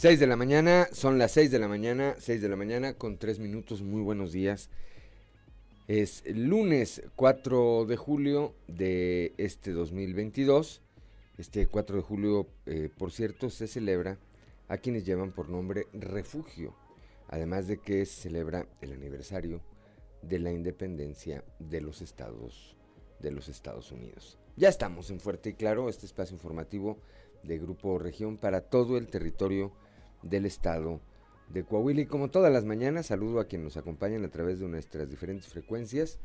Seis de la mañana, son las seis de la mañana, seis de la mañana con tres minutos, muy buenos días. Es lunes 4 de julio de este 2022. Este 4 de julio, eh, por cierto, se celebra a quienes llevan por nombre refugio, además de que se celebra el aniversario de la independencia de los Estados, de los Estados Unidos. Ya estamos en Fuerte y Claro, este espacio informativo de Grupo Región para todo el territorio del estado de Coahuila. Y como todas las mañanas, saludo a quienes nos acompañan a través de nuestras diferentes frecuencias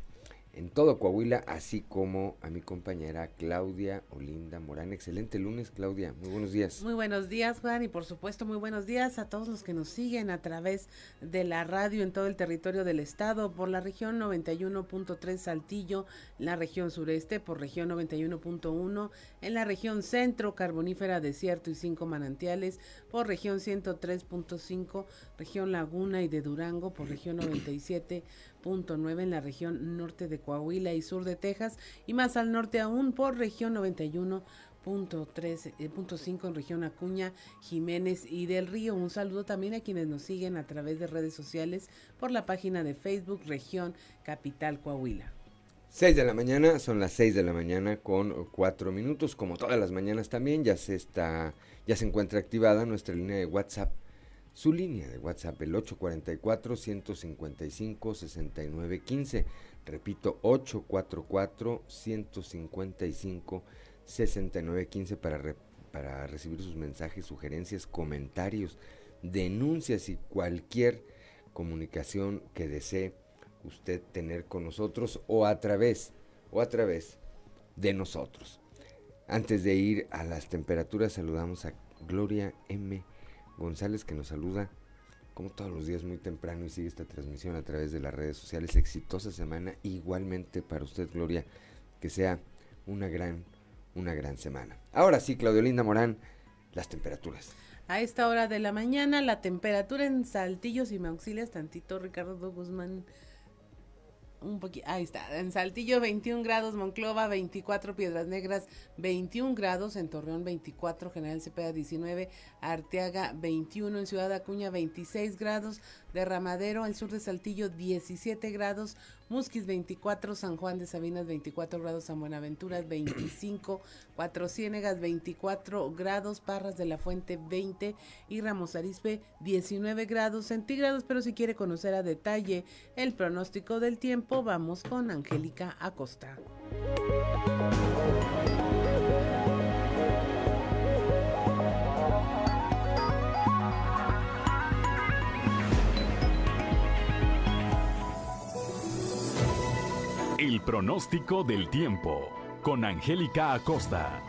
en todo Coahuila, así como a mi compañera Claudia Olinda Morán. Excelente lunes, Claudia. Muy buenos días. Muy buenos días, Juan, y por supuesto muy buenos días a todos los que nos siguen a través de la radio en todo el territorio del estado, por la región 91.3 Saltillo, la región sureste, por región 91.1, en la región centro, carbonífera, desierto y cinco manantiales, por región 103.5, región Laguna y de Durango, por región 97 nueve en la región norte de Coahuila y sur de Texas y más al norte aún por región 91 punto eh, punto cinco en región Acuña, Jiménez y del Río. Un saludo también a quienes nos siguen a través de redes sociales por la página de Facebook Región Capital Coahuila. 6 de la mañana, son las 6 de la mañana con cuatro minutos, como todas las mañanas también, ya se está, ya se encuentra activada nuestra línea de WhatsApp su línea de WhatsApp, el 844-155-6915. Repito, 844-155-6915 para, para recibir sus mensajes, sugerencias, comentarios, denuncias y cualquier comunicación que desee usted tener con nosotros o a través, o a través de nosotros. Antes de ir a las temperaturas, saludamos a Gloria M. González que nos saluda como todos los días muy temprano y sigue esta transmisión a través de las redes sociales. Exitosa semana igualmente para usted, Gloria, que sea una gran, una gran semana. Ahora sí, Claudio Linda Morán, las temperaturas. A esta hora de la mañana, la temperatura en Saltillo, si me auxilias tantito, Ricardo Guzmán, un poquito, ahí está, en Saltillo 21 grados, Monclova 24, Piedras Negras 21 grados, en Torreón 24, General Cepeda 19, Arteaga 21, en Ciudad Acuña 26 grados, Derramadero, al sur de Saltillo 17 grados, Musquis 24, San Juan de Sabinas 24 grados, San Buenaventura 25, Cuatro Ciénegas 24 grados, Parras de la Fuente 20 y Ramos Arizpe 19 grados centígrados. Pero si quiere conocer a detalle el pronóstico del tiempo, vamos con Angélica Acosta. El pronóstico del tiempo con Angélica Acosta.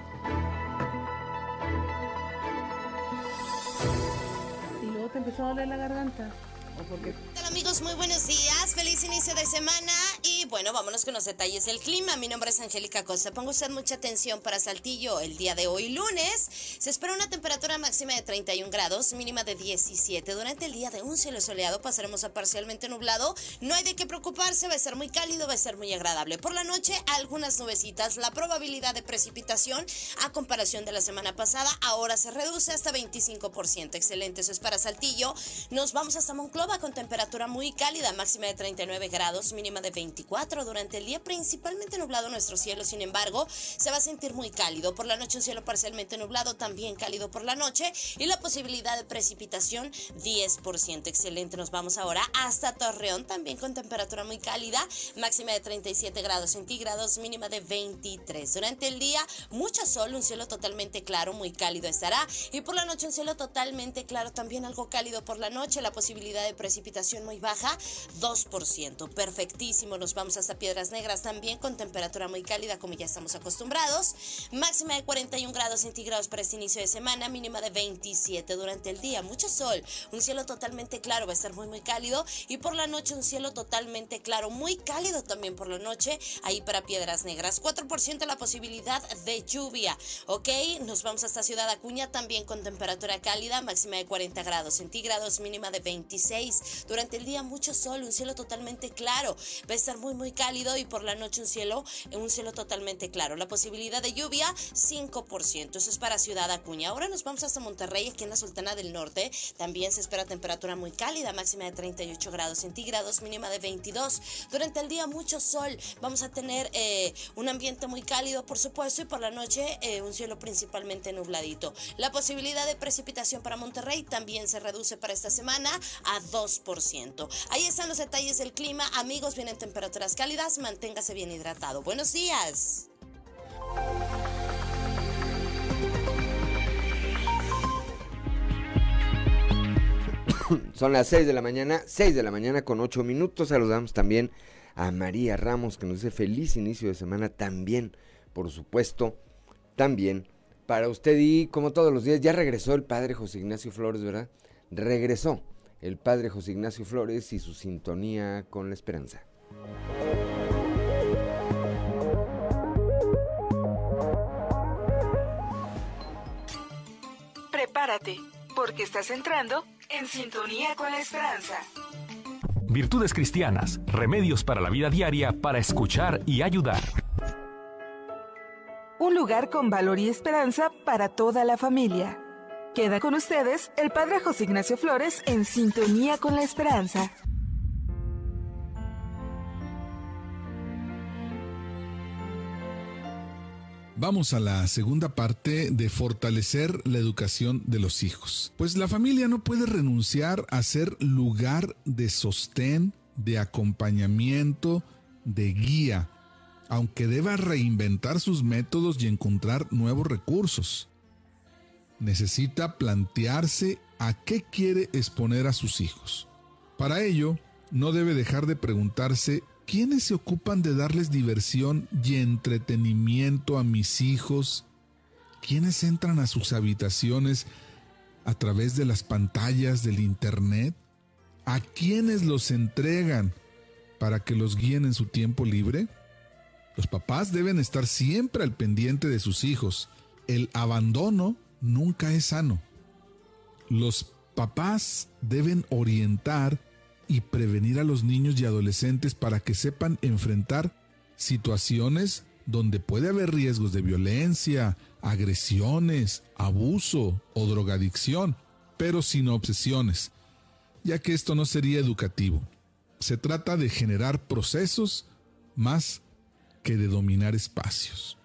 Y luego te empezó a doler la garganta. Amigos? Muy buenos días, feliz inicio de semana y bueno, vámonos con los detalles del clima. Mi nombre es Angélica Costa. Pongo usted mucha atención para Saltillo el día de hoy lunes. Se espera una temperatura máxima de 31 grados, mínima de 17. Durante el día de un cielo soleado pasaremos a parcialmente nublado. No hay de qué preocuparse, va a ser muy cálido, va a ser muy agradable. Por la noche algunas nubecitas. La probabilidad de precipitación a comparación de la semana pasada ahora se reduce hasta 25%. Excelente, eso es para Saltillo. Nos vamos hasta Moncloa con temperatura muy cálida, máxima de 39 grados, mínima de 24. Durante el día principalmente nublado nuestro cielo, sin embargo, se va a sentir muy cálido. Por la noche un cielo parcialmente nublado, también cálido por la noche y la posibilidad de precipitación 10%. Excelente, nos vamos ahora hasta Torreón, también con temperatura muy cálida, máxima de 37 grados centígrados, mínima de 23. Durante el día, mucha sol, un cielo totalmente claro, muy cálido estará. Y por la noche un cielo totalmente claro, también algo cálido por la noche, la posibilidad de precipitación muy baja, 2%. 10%. Perfectísimo. Nos vamos hasta Piedras Negras también con temperatura muy cálida como ya estamos acostumbrados. Máxima de 41 grados centígrados para este inicio de semana, mínima de 27 durante el día. Mucho sol, un cielo totalmente claro, va a estar muy muy cálido y por la noche un cielo totalmente claro, muy cálido también por la noche ahí para Piedras Negras. 4% la posibilidad de lluvia, ¿ok? Nos vamos hasta Ciudad Acuña también con temperatura cálida, máxima de 40 grados centígrados, mínima de 26. Durante el día mucho sol, un cielo totalmente claro, va a estar muy muy cálido y por la noche un cielo, un cielo totalmente claro. La posibilidad de lluvia 5%, eso es para Ciudad Acuña. Ahora nos vamos hasta Monterrey, aquí en la Sultana del Norte, también se espera temperatura muy cálida, máxima de 38 grados centígrados, mínima de 22. Durante el día mucho sol, vamos a tener eh, un ambiente muy cálido por supuesto y por la noche eh, un cielo principalmente nubladito. La posibilidad de precipitación para Monterrey también se reduce para esta semana a 2%. Ahí están los detalles del clima. Amigos, vienen temperaturas cálidas. Manténgase bien hidratado. Buenos días. Son las 6 de la mañana, 6 de la mañana con 8 minutos. Saludamos también a María Ramos que nos dice feliz inicio de semana también, por supuesto, también para usted y como todos los días ya regresó el padre José Ignacio Flores, ¿verdad? Regresó el padre José Ignacio Flores y su sintonía con la esperanza. Prepárate, porque estás entrando en sintonía con la esperanza. Virtudes cristianas, remedios para la vida diaria para escuchar y ayudar. Un lugar con valor y esperanza para toda la familia. Queda con ustedes el Padre José Ignacio Flores en sintonía con la esperanza. Vamos a la segunda parte de fortalecer la educación de los hijos. Pues la familia no puede renunciar a ser lugar de sostén, de acompañamiento, de guía, aunque deba reinventar sus métodos y encontrar nuevos recursos. Necesita plantearse a qué quiere exponer a sus hijos. Para ello, no debe dejar de preguntarse ¿quiénes se ocupan de darles diversión y entretenimiento a mis hijos? ¿Quiénes entran a sus habitaciones a través de las pantallas del Internet? ¿A quiénes los entregan para que los guíen en su tiempo libre? Los papás deben estar siempre al pendiente de sus hijos. El abandono nunca es sano. Los papás deben orientar y prevenir a los niños y adolescentes para que sepan enfrentar situaciones donde puede haber riesgos de violencia, agresiones, abuso o drogadicción, pero sin obsesiones, ya que esto no sería educativo. Se trata de generar procesos más que de dominar espacios.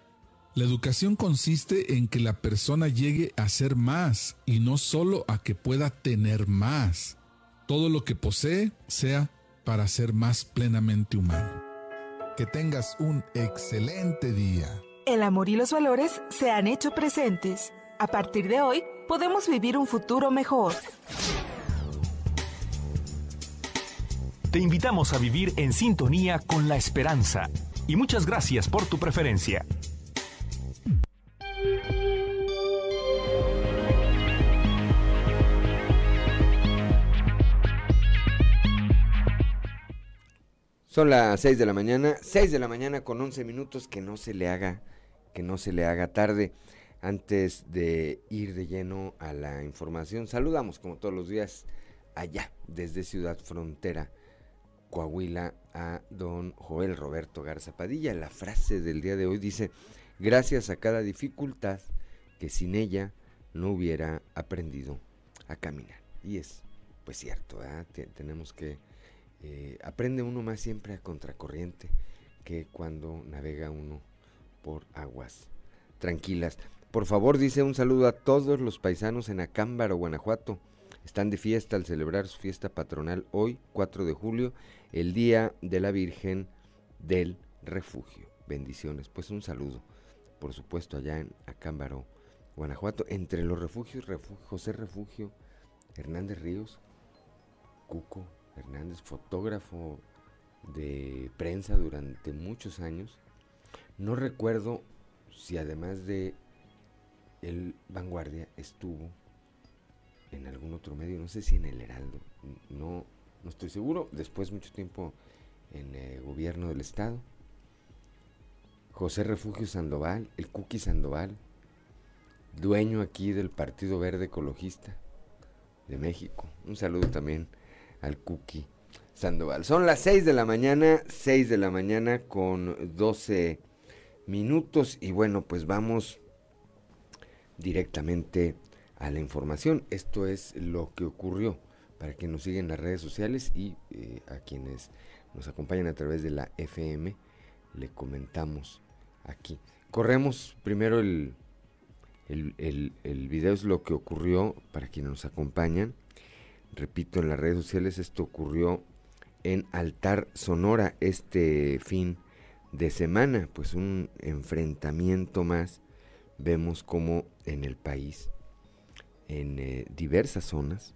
La educación consiste en que la persona llegue a ser más y no solo a que pueda tener más todo lo que posee sea para ser más plenamente humano. Que tengas un excelente día. El amor y los valores se han hecho presentes. A partir de hoy, podemos vivir un futuro mejor. Te invitamos a vivir en sintonía con la esperanza y muchas gracias por tu preferencia. Son las 6 de la mañana, 6 de la mañana con 11 minutos, que no se le haga, que no se le haga tarde. Antes de ir de lleno a la información, saludamos como todos los días allá, desde Ciudad Frontera, Coahuila, a don Joel Roberto Garza Padilla. La frase del día de hoy dice, gracias a cada dificultad que sin ella no hubiera aprendido a caminar. Y es, pues cierto, tenemos que eh, aprende uno más siempre a contracorriente que cuando navega uno por aguas tranquilas. Por favor, dice un saludo a todos los paisanos en Acámbaro, Guanajuato. Están de fiesta al celebrar su fiesta patronal hoy, 4 de julio, el Día de la Virgen del Refugio. Bendiciones. Pues un saludo, por supuesto, allá en Acámbaro, Guanajuato. Entre los refugios, José Refugio, Hernández Ríos, Cuco, Hernández, fotógrafo de prensa durante muchos años. No recuerdo si además de el Vanguardia estuvo en algún otro medio, no sé si en el Heraldo, no, no estoy seguro. Después mucho tiempo en el gobierno del estado. José Refugio Sandoval, el Cookie Sandoval, dueño aquí del Partido Verde Ecologista de México. Un saludo también al Cookie Sandoval. Son las 6 de la mañana, 6 de la mañana con 12 minutos y bueno, pues vamos directamente a la información. Esto es lo que ocurrió para quienes nos siguen en las redes sociales y eh, a quienes nos acompañan a través de la FM, le comentamos aquí. Corremos primero el, el, el, el video, es lo que ocurrió para quienes nos acompañan. Repito, en las redes sociales esto ocurrió en Altar Sonora este fin de semana, pues un enfrentamiento más. Vemos como en el país, en eh, diversas zonas,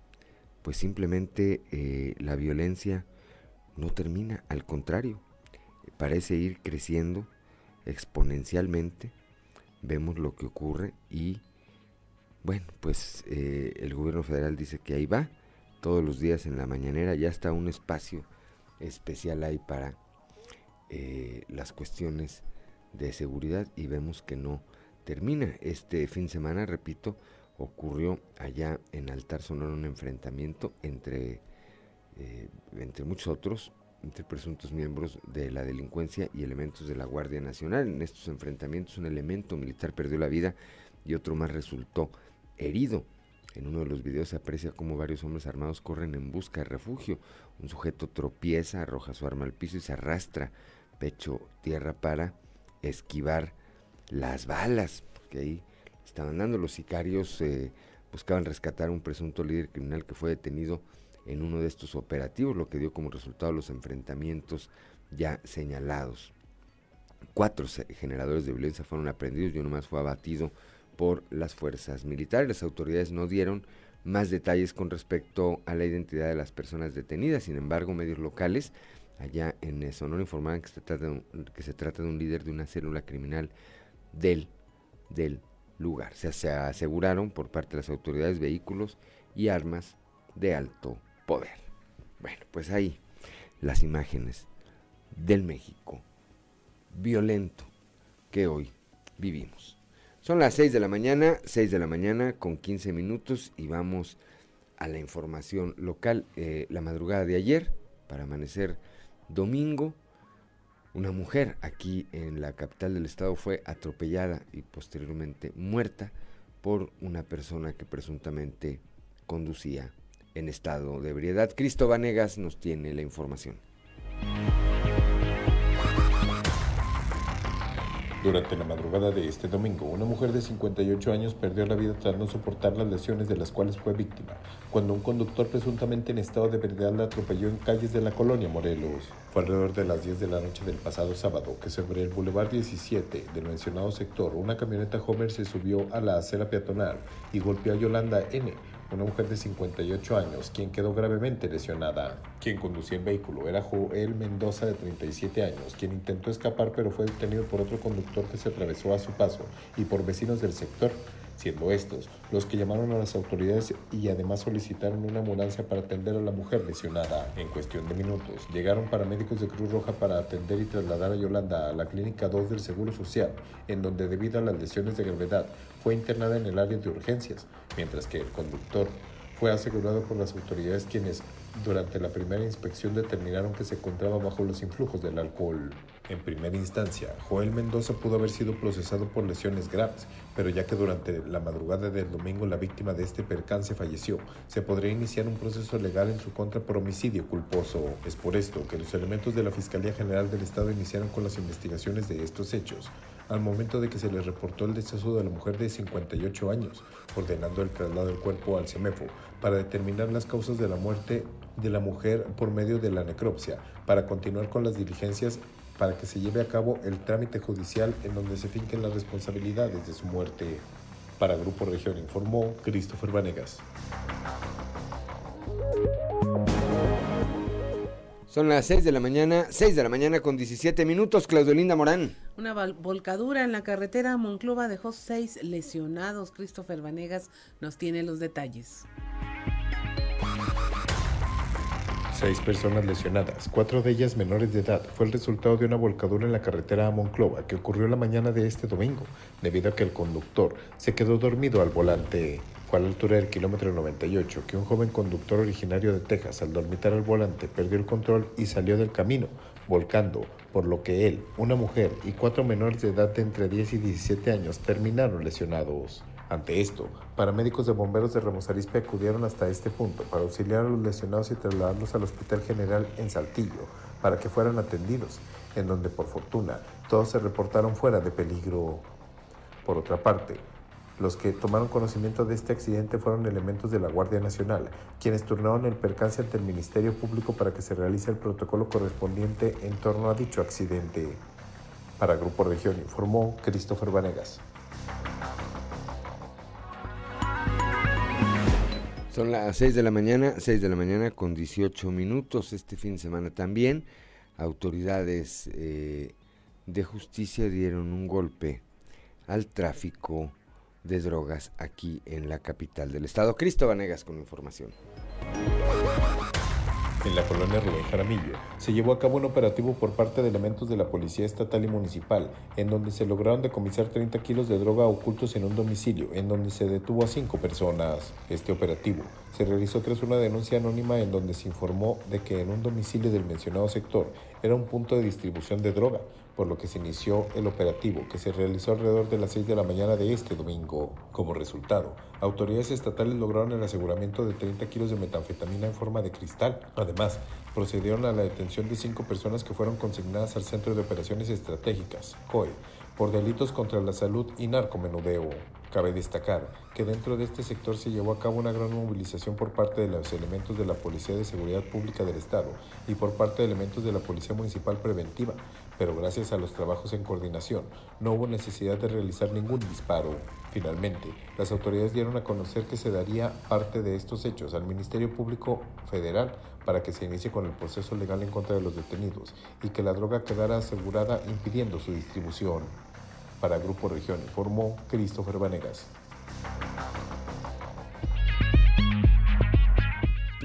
pues simplemente eh, la violencia no termina, al contrario, parece ir creciendo exponencialmente. Vemos lo que ocurre y, bueno, pues eh, el gobierno federal dice que ahí va, todos los días en la mañanera, ya está un espacio especial ahí para eh, las cuestiones de seguridad y vemos que no termina. Este fin de semana, repito, ocurrió allá en Altar Sonora un enfrentamiento entre eh, entre muchos otros, entre presuntos miembros de la delincuencia y elementos de la Guardia Nacional. En estos enfrentamientos un elemento militar perdió la vida y otro más resultó herido. En uno de los videos se aprecia cómo varios hombres armados corren en busca de refugio. Un sujeto tropieza, arroja su arma al piso y se arrastra pecho tierra para esquivar las balas, porque ahí estaban dando los sicarios, eh, buscaban rescatar a un presunto líder criminal que fue detenido en uno de estos operativos, lo que dio como resultado los enfrentamientos ya señalados. Cuatro generadores de violencia fueron aprendidos y uno más fue abatido por las fuerzas militares. Las autoridades no dieron más detalles con respecto a la identidad de las personas detenidas. Sin embargo, medios locales allá en Sonora informaban que se trata de un, líder de una célula criminal del, del lugar. Se, se aseguraron por parte de las autoridades vehículos y armas de alto poder. Bueno, pues ahí las imágenes del México violento que hoy vivimos. Son las 6 de la mañana, 6 de la mañana con 15 minutos y vamos a la información local. Eh, la madrugada de ayer, para amanecer domingo, una mujer aquí en la capital del estado fue atropellada y posteriormente muerta por una persona que presuntamente conducía en estado de ebriedad. Cristo Vanegas nos tiene la información. Durante la madrugada de este domingo, una mujer de 58 años perdió la vida tras no soportar las lesiones de las cuales fue víctima, cuando un conductor presuntamente en estado de ebriedad la atropelló en calles de la colonia Morelos. Fue alrededor de las 10 de la noche del pasado sábado que sobre el Boulevard 17 del mencionado sector, una camioneta Homer se subió a la acera peatonal y golpeó a Yolanda N., una mujer de 58 años, quien quedó gravemente lesionada. Quien conducía el vehículo era Joel Mendoza, de 37 años, quien intentó escapar pero fue detenido por otro conductor que se atravesó a su paso y por vecinos del sector, siendo estos los que llamaron a las autoridades y además solicitaron una ambulancia para atender a la mujer lesionada. En cuestión de minutos, llegaron paramédicos de Cruz Roja para atender y trasladar a Yolanda a la Clínica 2 del Seguro Social, en donde debido a las lesiones de gravedad fue internada en el área de urgencias, mientras que el conductor fue asegurado por las autoridades quienes durante la primera inspección determinaron que se encontraba bajo los influjos del alcohol. En primera instancia, Joel Mendoza pudo haber sido procesado por lesiones graves, pero ya que durante la madrugada del domingo la víctima de este percance falleció, se podría iniciar un proceso legal en su contra por homicidio culposo. Es por esto que los elementos de la Fiscalía General del Estado iniciaron con las investigaciones de estos hechos, al momento de que se le reportó el deceso de la mujer de 58 años, ordenando el traslado del cuerpo al CEMEFO para determinar las causas de la muerte de la mujer por medio de la necropsia, para continuar con las diligencias para que se lleve a cabo el trámite judicial en donde se finquen las responsabilidades de su muerte. Para Grupo Región informó Christopher Vanegas. Son las 6 de la mañana, 6 de la mañana con 17 minutos, Claudio Linda Morán. Una volcadura en la carretera Monclova dejó seis lesionados. Christopher Vanegas nos tiene los detalles. Seis personas lesionadas, cuatro de ellas menores de edad, fue el resultado de una volcadura en la carretera a Monclova que ocurrió la mañana de este domingo, debido a que el conductor se quedó dormido al volante. Fue a la altura del kilómetro 98 que un joven conductor originario de Texas, al dormitar al volante, perdió el control y salió del camino, volcando, por lo que él, una mujer y cuatro menores de edad entre 10 y 17 años terminaron lesionados. Ante esto, paramédicos de bomberos de Ramos Arizpe acudieron hasta este punto para auxiliar a los lesionados y trasladarlos al Hospital General en Saltillo para que fueran atendidos, en donde por fortuna todos se reportaron fuera de peligro. Por otra parte, los que tomaron conocimiento de este accidente fueron elementos de la Guardia Nacional, quienes turnaron el percance ante el Ministerio Público para que se realice el protocolo correspondiente en torno a dicho accidente. Para Grupo Región informó Christopher Vanegas. Son las 6 de la mañana, 6 de la mañana con 18 minutos. Este fin de semana también autoridades eh, de justicia dieron un golpe al tráfico de drogas aquí en la capital del estado. Cristo Vanegas con información. En la colonia Rubén Jaramillo se llevó a cabo un operativo por parte de elementos de la Policía Estatal y Municipal, en donde se lograron decomisar 30 kilos de droga ocultos en un domicilio, en donde se detuvo a cinco personas. Este operativo se realizó tras una denuncia anónima en donde se informó de que en un domicilio del mencionado sector era un punto de distribución de droga, por lo que se inició el operativo que se realizó alrededor de las 6 de la mañana de este domingo. Como resultado, autoridades estatales lograron el aseguramiento de 30 kilos de metanfetamina en forma de cristal. Además, procedieron a la detención de cinco personas que fueron consignadas al Centro de Operaciones Estratégicas, COE, por delitos contra la salud y narcomenudeo. Cabe destacar que dentro de este sector se llevó a cabo una gran movilización por parte de los elementos de la Policía de Seguridad Pública del Estado y por parte de elementos de la Policía Municipal Preventiva, pero gracias a los trabajos en coordinación no hubo necesidad de realizar ningún disparo. Finalmente, las autoridades dieron a conocer que se daría parte de estos hechos al Ministerio Público Federal para que se inicie con el proceso legal en contra de los detenidos y que la droga quedara asegurada impidiendo su distribución. Para Grupo Región informó Christopher Vanegas.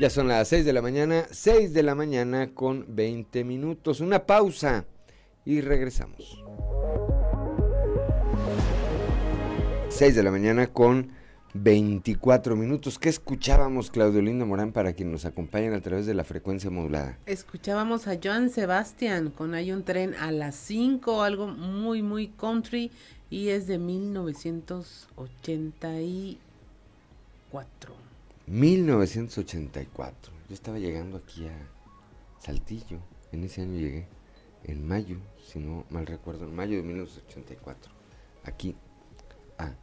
Ya son las 6 de la mañana, 6 de la mañana con 20 minutos. Una pausa y regresamos. 6 de la mañana con 24 minutos. ¿Qué escuchábamos, Claudio Lindo Morán, para quien nos acompañen a través de la frecuencia modulada? Escuchábamos a Joan Sebastián con Hay un tren a las 5, algo muy, muy country, y es de 1984. 1984. Yo estaba llegando aquí a Saltillo, en ese año llegué, en mayo, si no mal recuerdo, en mayo de 1984, aquí a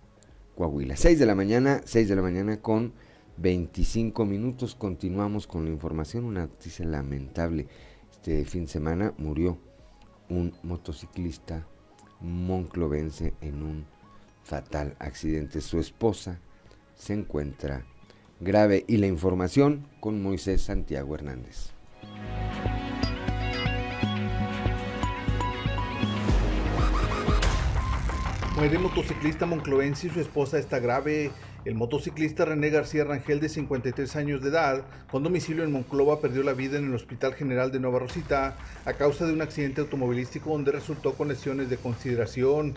Coahuila. 6 de la mañana, 6 de la mañana con 25 minutos. Continuamos con la información. Una noticia lamentable. Este fin de semana murió un motociclista monclovense en un fatal accidente. Su esposa se encuentra grave y la información con Moisés Santiago Hernández. Muere motociclista monclovense y su esposa está grave. El motociclista René García Rangel, de 53 años de edad, con domicilio en Monclova, perdió la vida en el Hospital General de Nueva Rosita a causa de un accidente automovilístico donde resultó con lesiones de consideración.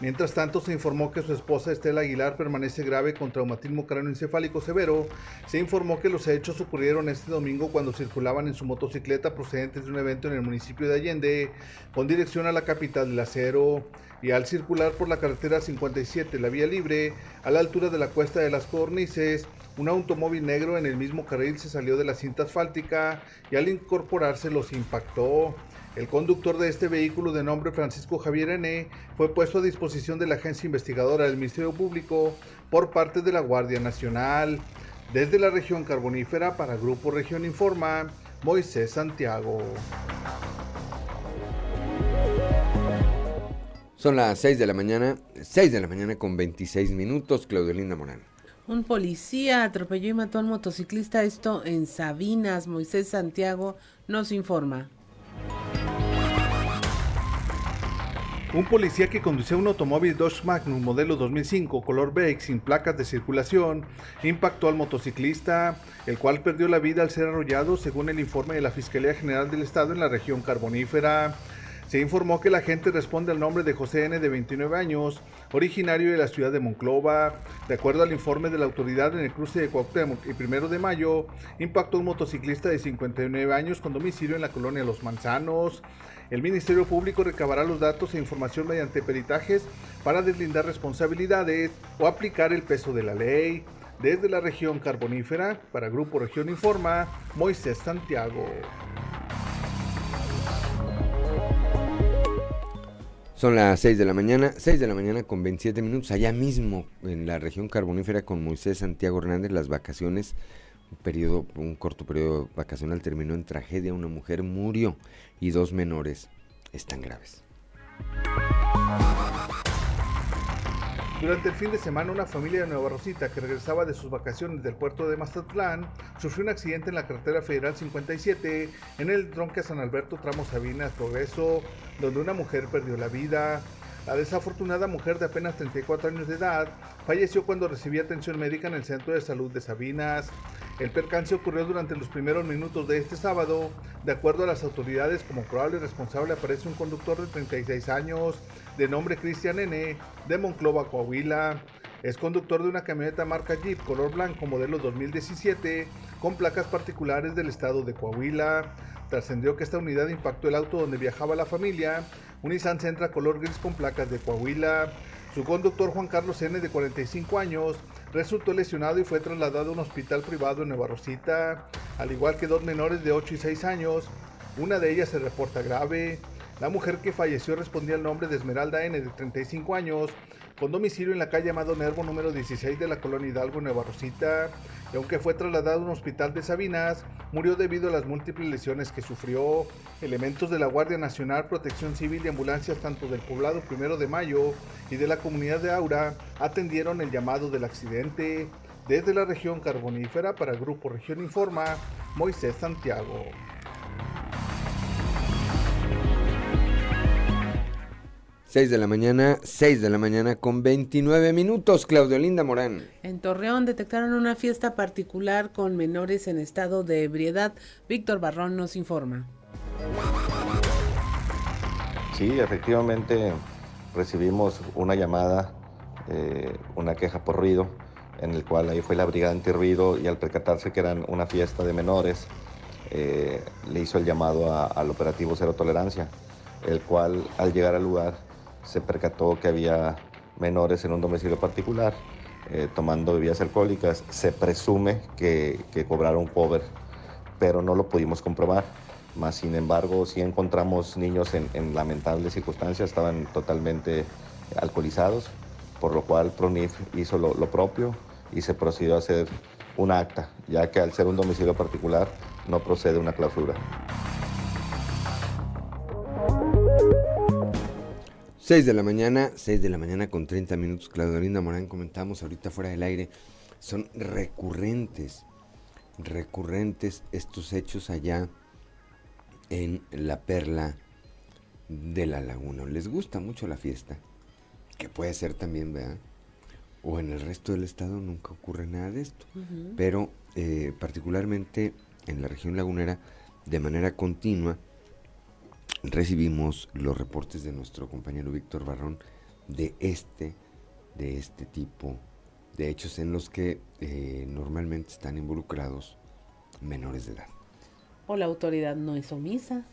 Mientras tanto, se informó que su esposa Estela Aguilar permanece grave con traumatismo cráneoencefálico severo. Se informó que los hechos ocurrieron este domingo cuando circulaban en su motocicleta procedentes de un evento en el municipio de Allende, con dirección a la capital del acero. Y al circular por la carretera 57, la vía libre, a la altura de la cuesta de las Cornices, un automóvil negro en el mismo carril se salió de la cinta asfáltica y al incorporarse los impactó. El conductor de este vehículo de nombre Francisco Javier N. fue puesto a disposición de la agencia investigadora del Ministerio Público por parte de la Guardia Nacional. Desde la región carbonífera para Grupo Región Informa, Moisés Santiago. Son las 6 de la mañana, 6 de la mañana con 26 minutos, Claudio Linda Morán. Un policía atropelló y mató al motociclista, esto en Sabinas. Moisés Santiago nos informa. Un policía que conducía un automóvil Dodge Magnum modelo 2005 color beige sin placas de circulación impactó al motociclista, el cual perdió la vida al ser arrollado según el informe de la Fiscalía General del Estado en la región carbonífera. Se informó que el agente responde al nombre de José N. de 29 años, originario de la ciudad de Monclova. De acuerdo al informe de la autoridad en el cruce de Cuauhtémoc y primero de mayo, impactó un motociclista de 59 años con domicilio en la colonia Los Manzanos. El Ministerio Público recabará los datos e información mediante peritajes para deslindar responsabilidades o aplicar el peso de la ley. Desde la región carbonífera, para Grupo Región Informa, Moisés Santiago. Son las 6 de la mañana, 6 de la mañana con 27 minutos, allá mismo en la región carbonífera con Moisés Santiago Hernández, las vacaciones, un periodo, un corto periodo vacacional terminó en tragedia, una mujer murió y dos menores están graves. Durante el fin de semana, una familia de Nueva Rosita que regresaba de sus vacaciones del puerto de Mazatlán sufrió un accidente en la carretera federal 57 en el tronque San Alberto, tramo Sabinas, Progreso, donde una mujer perdió la vida. La desafortunada mujer de apenas 34 años de edad falleció cuando recibía atención médica en el Centro de Salud de Sabinas. El percance ocurrió durante los primeros minutos de este sábado. De acuerdo a las autoridades, como probable responsable aparece un conductor de 36 años, de nombre Cristian N., de Monclova, Coahuila. Es conductor de una camioneta marca Jeep color blanco modelo 2017 con placas particulares del estado de Coahuila. Trascendió que esta unidad impactó el auto donde viajaba la familia, un Nissan Sentra color gris con placas de Coahuila. Su conductor Juan Carlos N. de 45 años resultó lesionado y fue trasladado a un hospital privado en Nueva Rosita, al igual que dos menores de 8 y 6 años. Una de ellas se reporta grave. La mujer que falleció respondía al nombre de Esmeralda N, de 35 años, con domicilio en la calle Amado Nervo número 16 de la colonia Hidalgo, Nueva Rosita, y aunque fue trasladado a un hospital de Sabinas, murió debido a las múltiples lesiones que sufrió. Elementos de la Guardia Nacional, Protección Civil y ambulancias tanto del poblado Primero de Mayo y de la comunidad de Aura atendieron el llamado del accidente. Desde la región carbonífera para Grupo Región Informa, Moisés Santiago. 6 de la mañana, 6 de la mañana con 29 minutos, Claudio Linda Morán. En Torreón detectaron una fiesta particular con menores en estado de ebriedad. Víctor Barrón nos informa. Sí, efectivamente recibimos una llamada, eh, una queja por ruido, en el cual ahí fue la brigada antirruido y al percatarse que eran una fiesta de menores, eh, le hizo el llamado al operativo Cero Tolerancia, el cual al llegar al lugar se percató que había menores en un domicilio particular eh, tomando bebidas alcohólicas. Se presume que, cobraron cover, pero no lo pudimos comprobar. Más sin embargo, sí encontramos niños en, lamentables circunstancias, estaban totalmente alcoholizados, por lo cual PRONIF hizo lo, lo propio y se procedió a hacer un acta, ya que al ser un domicilio particular no procede una clausura. 6 de la mañana, 6 de la mañana con 30 minutos. Claudia Linda Morán, comentamos ahorita fuera del aire. Son recurrentes, recurrentes estos hechos allá en la perla de la laguna. Les gusta mucho la fiesta, que puede ser también, ¿verdad? O en el resto del estado nunca ocurre nada de esto. Pero eh, particularmente en la región lagunera, de manera continua, recibimos los reportes de nuestro compañero Víctor Barrón de este, de este tipo de hechos en los que eh, normalmente están involucrados menores de edad. O la autoridad no es omisa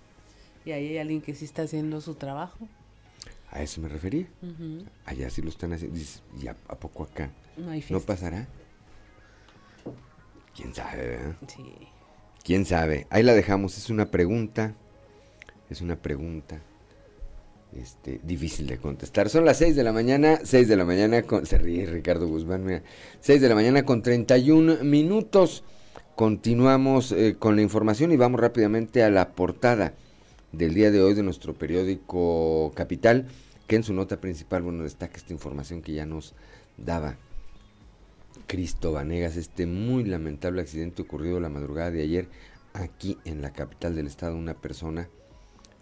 y ahí hay alguien que sí está haciendo su trabajo. A eso me refería. Allá sí lo están haciendo. ¿y a, poco acá? No, hay ¿No pasará? ¿Quién sabe? Sí. ¿Quién sabe? Ahí la dejamos. Es una pregunta es una pregunta este, difícil de contestar. Son las 6 de la mañana, 6 de la mañana con... Se ríe Ricardo Guzmán, mira. 6 de la mañana con 31 minutos. Continuamos eh, con la información y vamos rápidamente a la portada del día de hoy de nuestro periódico Capital, que en su nota principal, bueno, destaca esta información que ya nos daba Cristo Vanegas, este muy lamentable accidente ocurrido la madrugada de ayer aquí en la capital del estado. Una persona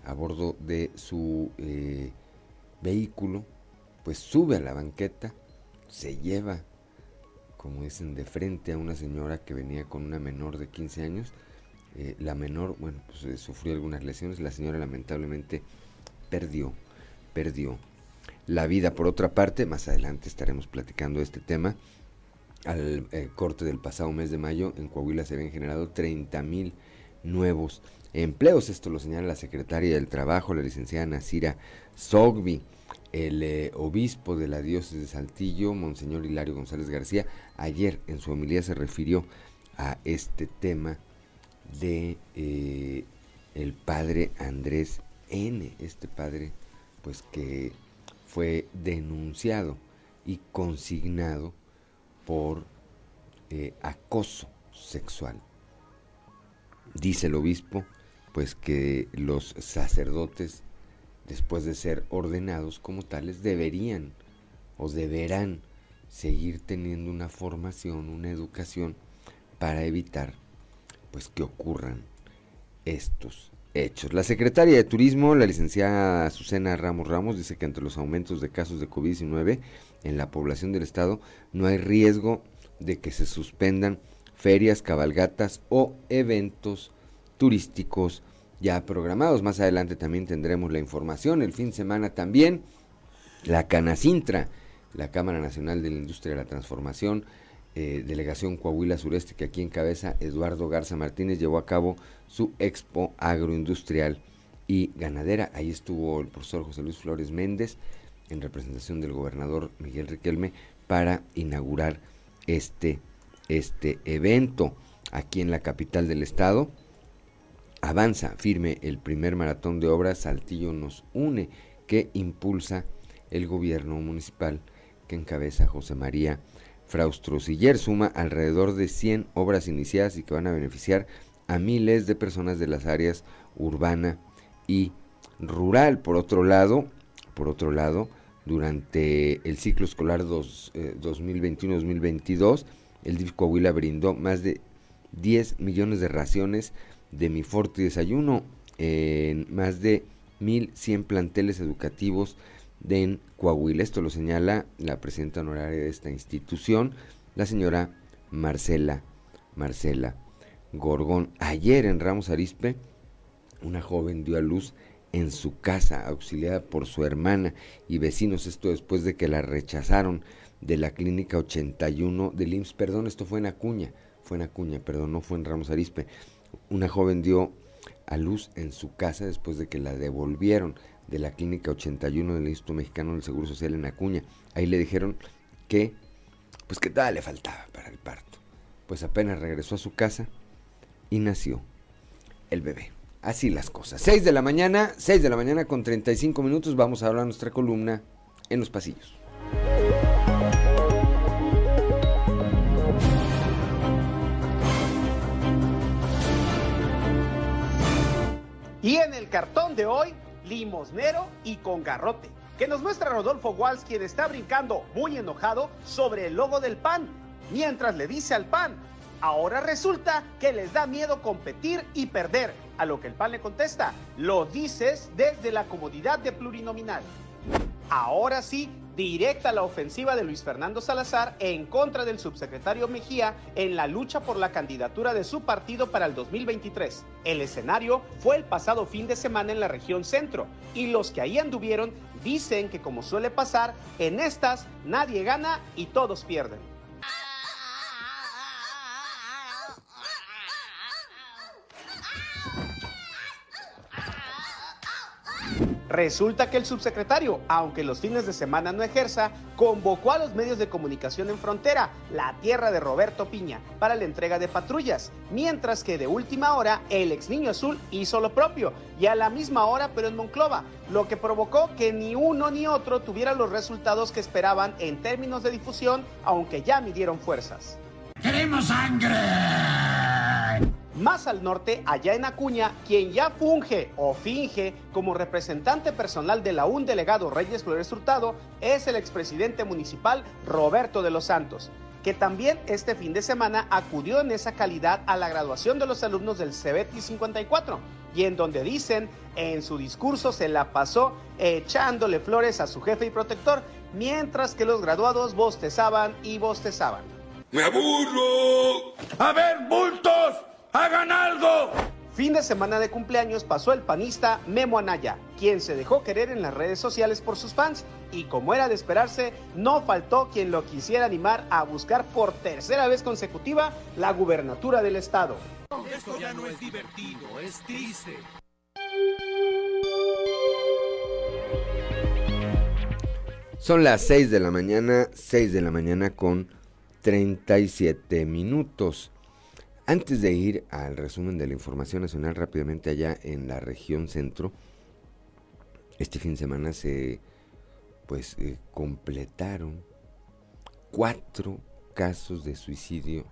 a bordo de su eh, vehículo, pues sube a la banqueta, se lleva, como dicen, de frente a una señora que venía con una menor de 15 años. Eh, la menor, bueno, pues eh, sufrió algunas lesiones. La señora lamentablemente perdió, perdió la vida. Por otra parte, más adelante estaremos platicando este tema. Al corte del pasado mes de mayo, en Coahuila se habían generado 30 mil nuevos empleos. Esto lo señala la secretaria del Trabajo, la licenciada Nasira Sogbi. El eh, obispo de la diócesis de Saltillo, Monseñor Hilario González García, ayer en su homilía se refirió a este tema de eh, el padre Andrés N, este padre pues que fue denunciado y consignado por eh, acoso sexual. Dice el obispo, pues que los sacerdotes, después de ser ordenados como tales, deberían o deberán seguir teniendo una formación, una educación para evitar pues que ocurran estos hechos. La secretaria de Turismo, la licenciada Azucena Ramos Ramos, dice que entre los aumentos de casos de COVID-19 en la población del estado no hay riesgo de que se suspendan ferias, cabalgatas o eventos turísticos ya programados. Más adelante también tendremos la información. El fin de semana también la Canacintra, la Cámara Nacional de la Industria de la Transformación, eh, Delegación Coahuila Sureste, que aquí encabeza Eduardo Garza Martínez, llevó a cabo su expo agroindustrial y ganadera. Ahí estuvo el profesor José Luis Flores Méndez en representación del gobernador Miguel Riquelme para inaugurar este, este evento aquí en la capital del estado. Avanza firme el primer maratón de obras Saltillo nos une que impulsa el gobierno municipal que encabeza José María Fraustro-Siller suma alrededor de 100 obras iniciadas y que van a beneficiar a miles de personas de las áreas urbana y rural. Por otro lado, por otro lado, durante el ciclo escolar 2021-2022, eh, el DIF Coahuila brindó más de 10 millones de raciones de mi forte desayuno en más de 1.100 planteles educativos de Coahuila. Esto lo señala la presidenta honoraria de esta institución, la señora Marcela, Marcela Gorgón. Ayer en Ramos Arispe, una joven dio a luz en su casa, auxiliada por su hermana y vecinos, esto después de que la rechazaron de la clínica 81 del IMSS, perdón, esto fue en Acuña, fue en Acuña, perdón, no fue en Ramos Arispe. Una joven dio a luz en su casa después de que la devolvieron de la Clínica 81 del Instituto Mexicano del Seguro Social en Acuña. Ahí le dijeron que, pues que todavía le faltaba para el parto. Pues apenas regresó a su casa y nació el bebé. Así las cosas. 6 de la mañana, 6 de la mañana con 35 minutos, vamos a hablar nuestra columna en los pasillos. Y en el cartón de hoy limosnero y con garrote, que nos muestra Rodolfo Walsh, quien está brincando muy enojado sobre el logo del PAN, mientras le dice al PAN, ahora resulta que les da miedo competir y perder, a lo que el PAN le contesta, lo dices desde la comodidad de plurinominal. Ahora sí, directa la ofensiva de Luis Fernando Salazar en contra del subsecretario Mejía en la lucha por la candidatura de su partido para el 2023. El escenario fue el pasado fin de semana en la región centro y los que ahí anduvieron dicen que como suele pasar, en estas nadie gana y todos pierden. Resulta que el subsecretario, aunque los fines de semana no ejerza, convocó a los medios de comunicación en frontera, la tierra de Roberto Piña, para la entrega de patrullas, mientras que de última hora el ex niño azul hizo lo propio, y a la misma hora pero en Monclova, lo que provocó que ni uno ni otro tuvieran los resultados que esperaban en términos de difusión, aunque ya midieron fuerzas. ¡Queremos sangre! Más al norte, allá en Acuña, quien ya funge o finge como representante personal de la un delegado Reyes Flores Hurtado es el expresidente municipal Roberto de los Santos, que también este fin de semana acudió en esa calidad a la graduación de los alumnos del CEBETI 54 y en donde dicen en su discurso se la pasó echándole flores a su jefe y protector, mientras que los graduados bostezaban y bostezaban. ¡Me aburro! ¡A ver, bultos! ¡Hagan algo! Fin de semana de cumpleaños pasó el panista Memo Anaya, quien se dejó querer en las redes sociales por sus fans y como era de esperarse, no faltó quien lo quisiera animar a buscar por tercera vez consecutiva la gubernatura del estado. Esto ya no es divertido, es triste. Son las 6 de la mañana, 6 de la mañana con 37 minutos. Antes de ir al resumen de la información nacional rápidamente allá en la región centro, este fin de semana se pues eh, completaron cuatro casos de suicidio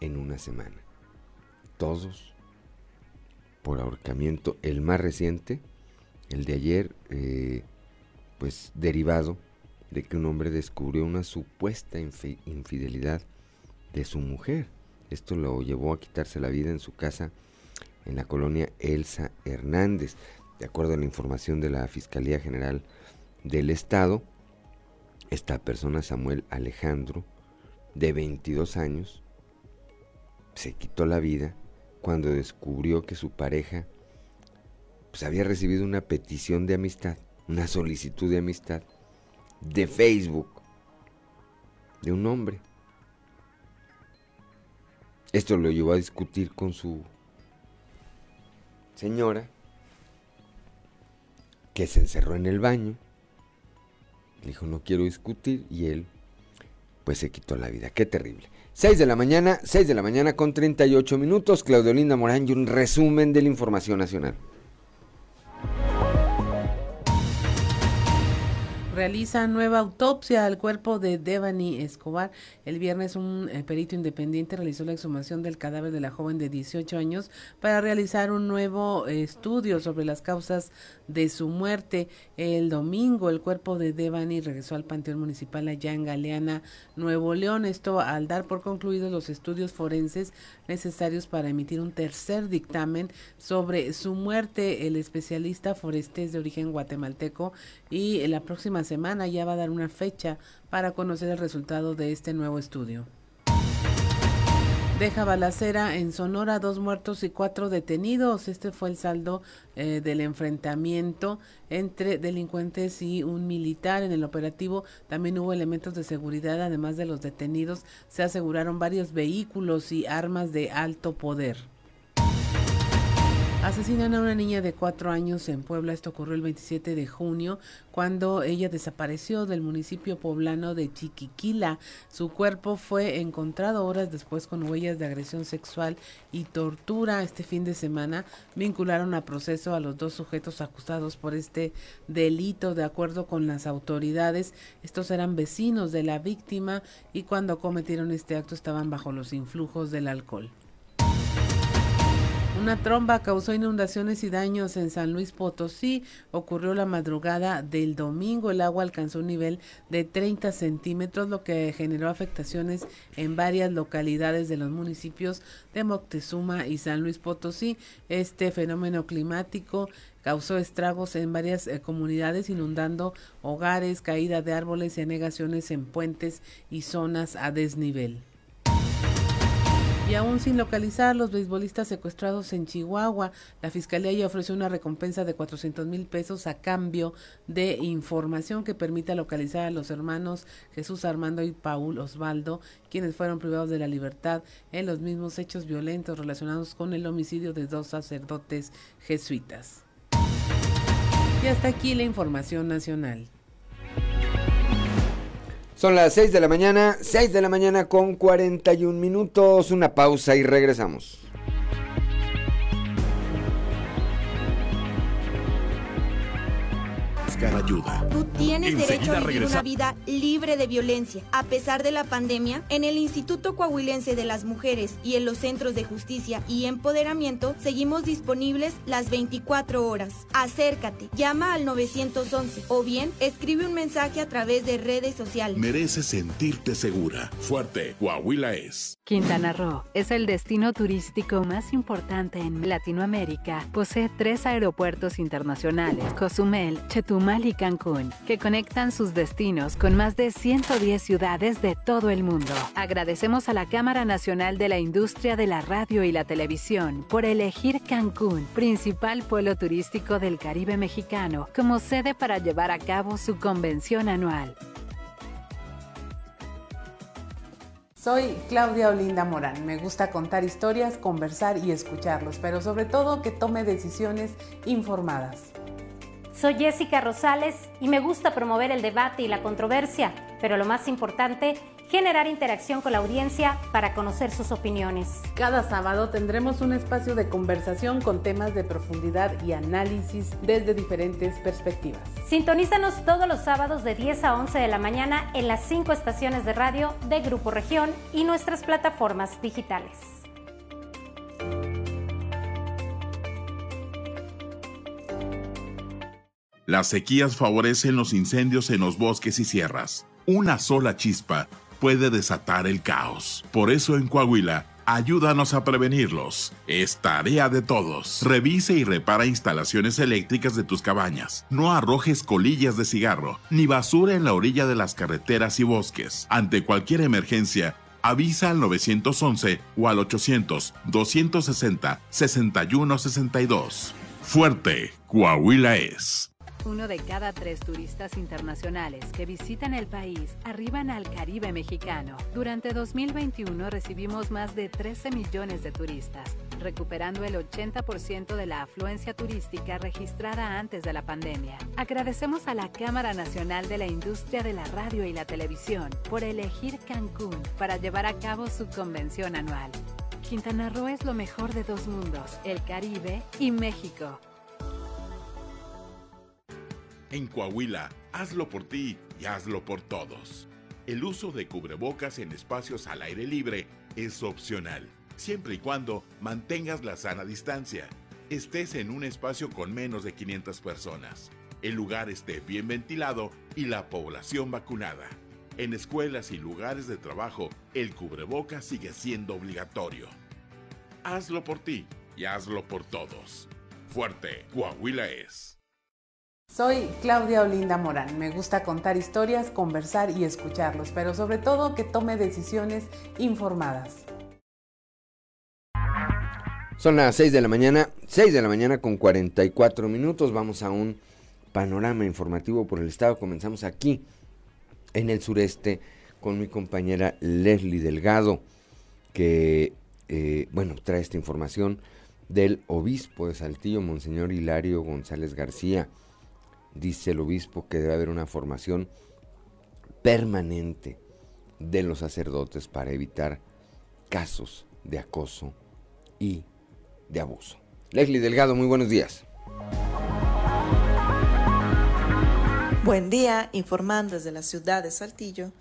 en una semana. Todos por ahorcamiento. El más reciente, el de ayer, eh, pues derivado de que un hombre descubrió una supuesta infidelidad de su mujer esto lo llevó a quitarse la vida en su casa en la colonia Elsa Hernández. De acuerdo a la información de la Fiscalía General del Estado, esta persona, Samuel Alejandro, de 22 años, se quitó la vida cuando descubrió que su pareja pues, había recibido una petición de amistad, una solicitud de amistad de Facebook de un hombre esto lo llevó a discutir con su señora, que se encerró en el baño. Le dijo, no quiero discutir, y él, pues se quitó la vida. Qué terrible. 6 de la mañana, 6 de la mañana con 38 minutos. Claudio Linda Morán y un resumen de la información nacional. Realiza nueva autopsia al cuerpo de Devani Escobar. El viernes un eh, perito independiente realizó la exhumación del cadáver de la joven de 18 años para realizar un nuevo estudio sobre las causas de su muerte. El domingo el cuerpo de Devani regresó al Panteón Municipal allá en Galeana, Nuevo León. Esto al dar por concluidos los estudios forenses necesarios para emitir un tercer dictamen sobre su muerte. El especialista forestés de origen guatemalteco y la próxima semana ya va a dar una fecha para conocer el resultado de este nuevo estudio. Deja balacera en Sonora, dos muertos y cuatro detenidos. Este fue el saldo eh, del enfrentamiento entre delincuentes y un militar. En el operativo también hubo elementos de seguridad, además de los detenidos. Se aseguraron varios vehículos y armas de alto poder. Asesinan a una niña de cuatro años en Puebla. Esto ocurrió el 27 de junio, cuando ella desapareció del municipio poblano de Chiquiquila. Su cuerpo fue encontrado horas después con huellas de agresión sexual y tortura. Este fin de semana vincularon a proceso a los dos sujetos acusados por este delito. De acuerdo con las autoridades, estos eran vecinos de la víctima y cuando cometieron este acto estaban bajo los influjos del alcohol. Una tromba causó inundaciones y daños en San Luis Potosí. Ocurrió la madrugada del domingo. El agua alcanzó un nivel de 30 centímetros, lo que generó afectaciones en varias localidades de los municipios de Moctezuma y San Luis Potosí. Este fenómeno climático causó estragos en varias eh, comunidades, inundando hogares, caída de árboles y anegaciones en puentes y zonas a desnivel. Y aún sin localizar los beisbolistas secuestrados en Chihuahua, la Fiscalía ya ofreció una recompensa de 400 mil pesos a cambio de información que permita localizar a los hermanos Jesús Armando y Paul Osvaldo, quienes fueron privados de la libertad en los mismos hechos violentos relacionados con el homicidio de dos sacerdotes jesuitas. Y hasta aquí la información nacional. Son las 6 de la mañana, 6 de la mañana con 41 minutos. Una pausa y regresamos. Buscar ayuda. Tú tienes Enseguida derecho a vivir regresa- una vida libre de violencia. A pesar de la pandemia, en el Instituto Coahuilense de las Mujeres y en los centros de justicia y empoderamiento seguimos disponibles las 24 horas. Acércate, llama al 911 o bien escribe un mensaje a través de redes sociales. Mereces sentirte segura. Fuerte, Coahuila es. Quintana Roo es el destino turístico más importante en Latinoamérica. Posee tres aeropuertos internacionales, Cozumel, Chetumal y Cancún, que conectan sus destinos con más de 110 ciudades de todo el mundo. Agradecemos a la Cámara Nacional de la Industria de la Radio y la Televisión por elegir Cancún, principal pueblo turístico del Caribe mexicano, como sede para llevar a cabo su convención anual. Soy Claudia Olinda Morán. Me gusta contar historias, conversar y escucharlos, pero sobre todo que tome decisiones informadas. Soy Jessica Rosales y me gusta promover el debate y la controversia, pero lo más importante, generar interacción con la audiencia para conocer sus opiniones. Cada sábado tendremos un espacio de conversación con temas de profundidad y análisis desde diferentes perspectivas. Sintonízanos todos los sábados de 10 a 11 de la mañana en las cinco estaciones de radio de Grupo Región y nuestras plataformas digitales. Las sequías favorecen los incendios en los bosques y sierras. Una sola chispa puede desatar el caos. Por eso en Coahuila, ayúdanos a prevenirlos. Es tarea de todos. Revise y repara instalaciones eléctricas de tus cabañas. No arrojes colillas de cigarro ni basura en la orilla de las carreteras y bosques. Ante cualquier emergencia, avisa al 911 o al 800-260-6162. Fuerte, Coahuila es. Uno de cada tres turistas internacionales que visitan el país arriban al Caribe mexicano. Durante 2021 recibimos más de 13 millones de turistas, recuperando el 80% de la afluencia turística registrada antes de la pandemia. Agradecemos a la Cámara Nacional de la Industria de la Radio y la Televisión por elegir Cancún para llevar a cabo su convención anual. Quintana Roo es lo mejor de dos mundos, el Caribe y México. En Coahuila, hazlo por ti y hazlo por todos. El uso de cubrebocas en espacios al aire libre es opcional, siempre y cuando mantengas la sana distancia. Estés en un espacio con menos de 500 personas. El lugar esté bien ventilado y la población vacunada. En escuelas y lugares de trabajo, el cubreboca sigue siendo obligatorio. Hazlo por ti y hazlo por todos. Fuerte, Coahuila es. Soy Claudia Olinda Morán. Me gusta contar historias, conversar y escucharlos, pero sobre todo que tome decisiones informadas. Son las 6 de la mañana, 6 de la mañana con 44 minutos. Vamos a un panorama informativo por el estado. Comenzamos aquí, en el sureste, con mi compañera Leslie Delgado, que, eh, bueno, trae esta información del obispo de Saltillo, Monseñor Hilario González García. Dice el obispo que debe haber una formación permanente de los sacerdotes para evitar casos de acoso y de abuso. Leslie Delgado, muy buenos días. Buen día, informando desde la ciudad de Saltillo.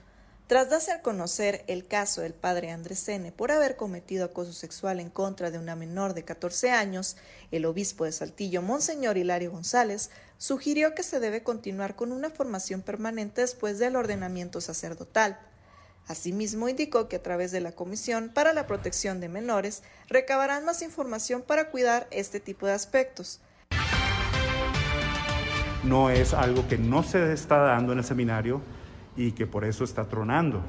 Tras darse a conocer el caso del padre Andrés N. por haber cometido acoso sexual en contra de una menor de 14 años, el obispo de Saltillo, Monseñor Hilario González, sugirió que se debe continuar con una formación permanente después del ordenamiento sacerdotal. Asimismo, indicó que a través de la Comisión para la Protección de Menores recabarán más información para cuidar este tipo de aspectos. no es algo que no se está dando en el seminario y que por eso está tronando.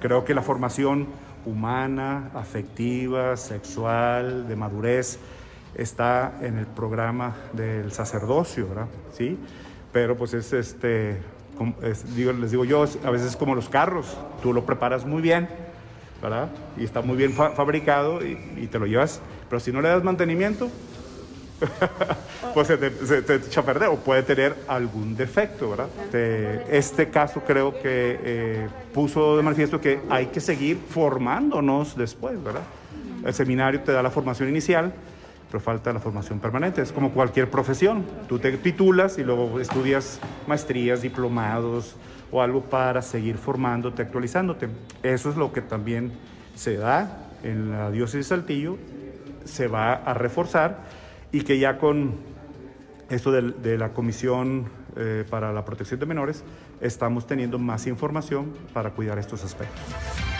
Creo que la formación humana, afectiva, sexual, de madurez, está en el programa del sacerdocio, ¿verdad? ¿Sí? Pero pues es este, es- digo, les digo yo, a veces es como los carros, tú lo preparas muy bien, ¿verdad? Y está muy bien fa- fabricado y, y te lo llevas, pero si no le das mantenimiento, pues se te, se te echa a perder o puede tener algún defecto, ¿verdad? Este caso creo que eh, puso de manifiesto que hay que seguir formándonos después, ¿verdad? El seminario te da la formación inicial, pero falta la formación permanente. Es como cualquier profesión. Tú te titulas y luego estudias maestrías, diplomados o algo para seguir formándote, actualizándote. Eso es lo que también se da en la diócesis de Saltillo, se va a reforzar y que ya con esto de, la Comisión eh, para la Protección de Menores estamos teniendo más información para cuidar estos aspectos.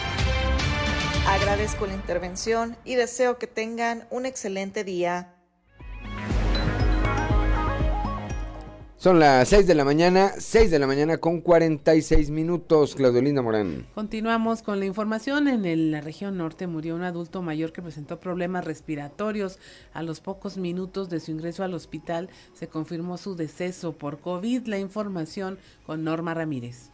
Agradezco la intervención y deseo que tengan un excelente día. Son las 6 de la mañana, 6 de la mañana con 46 minutos, Claudelina Morán. Continuamos con la información. En la región norte murió un adulto mayor que presentó problemas respiratorios. A los pocos minutos de su ingreso al hospital se confirmó su deceso por COVID. La información con Norma Ramírez.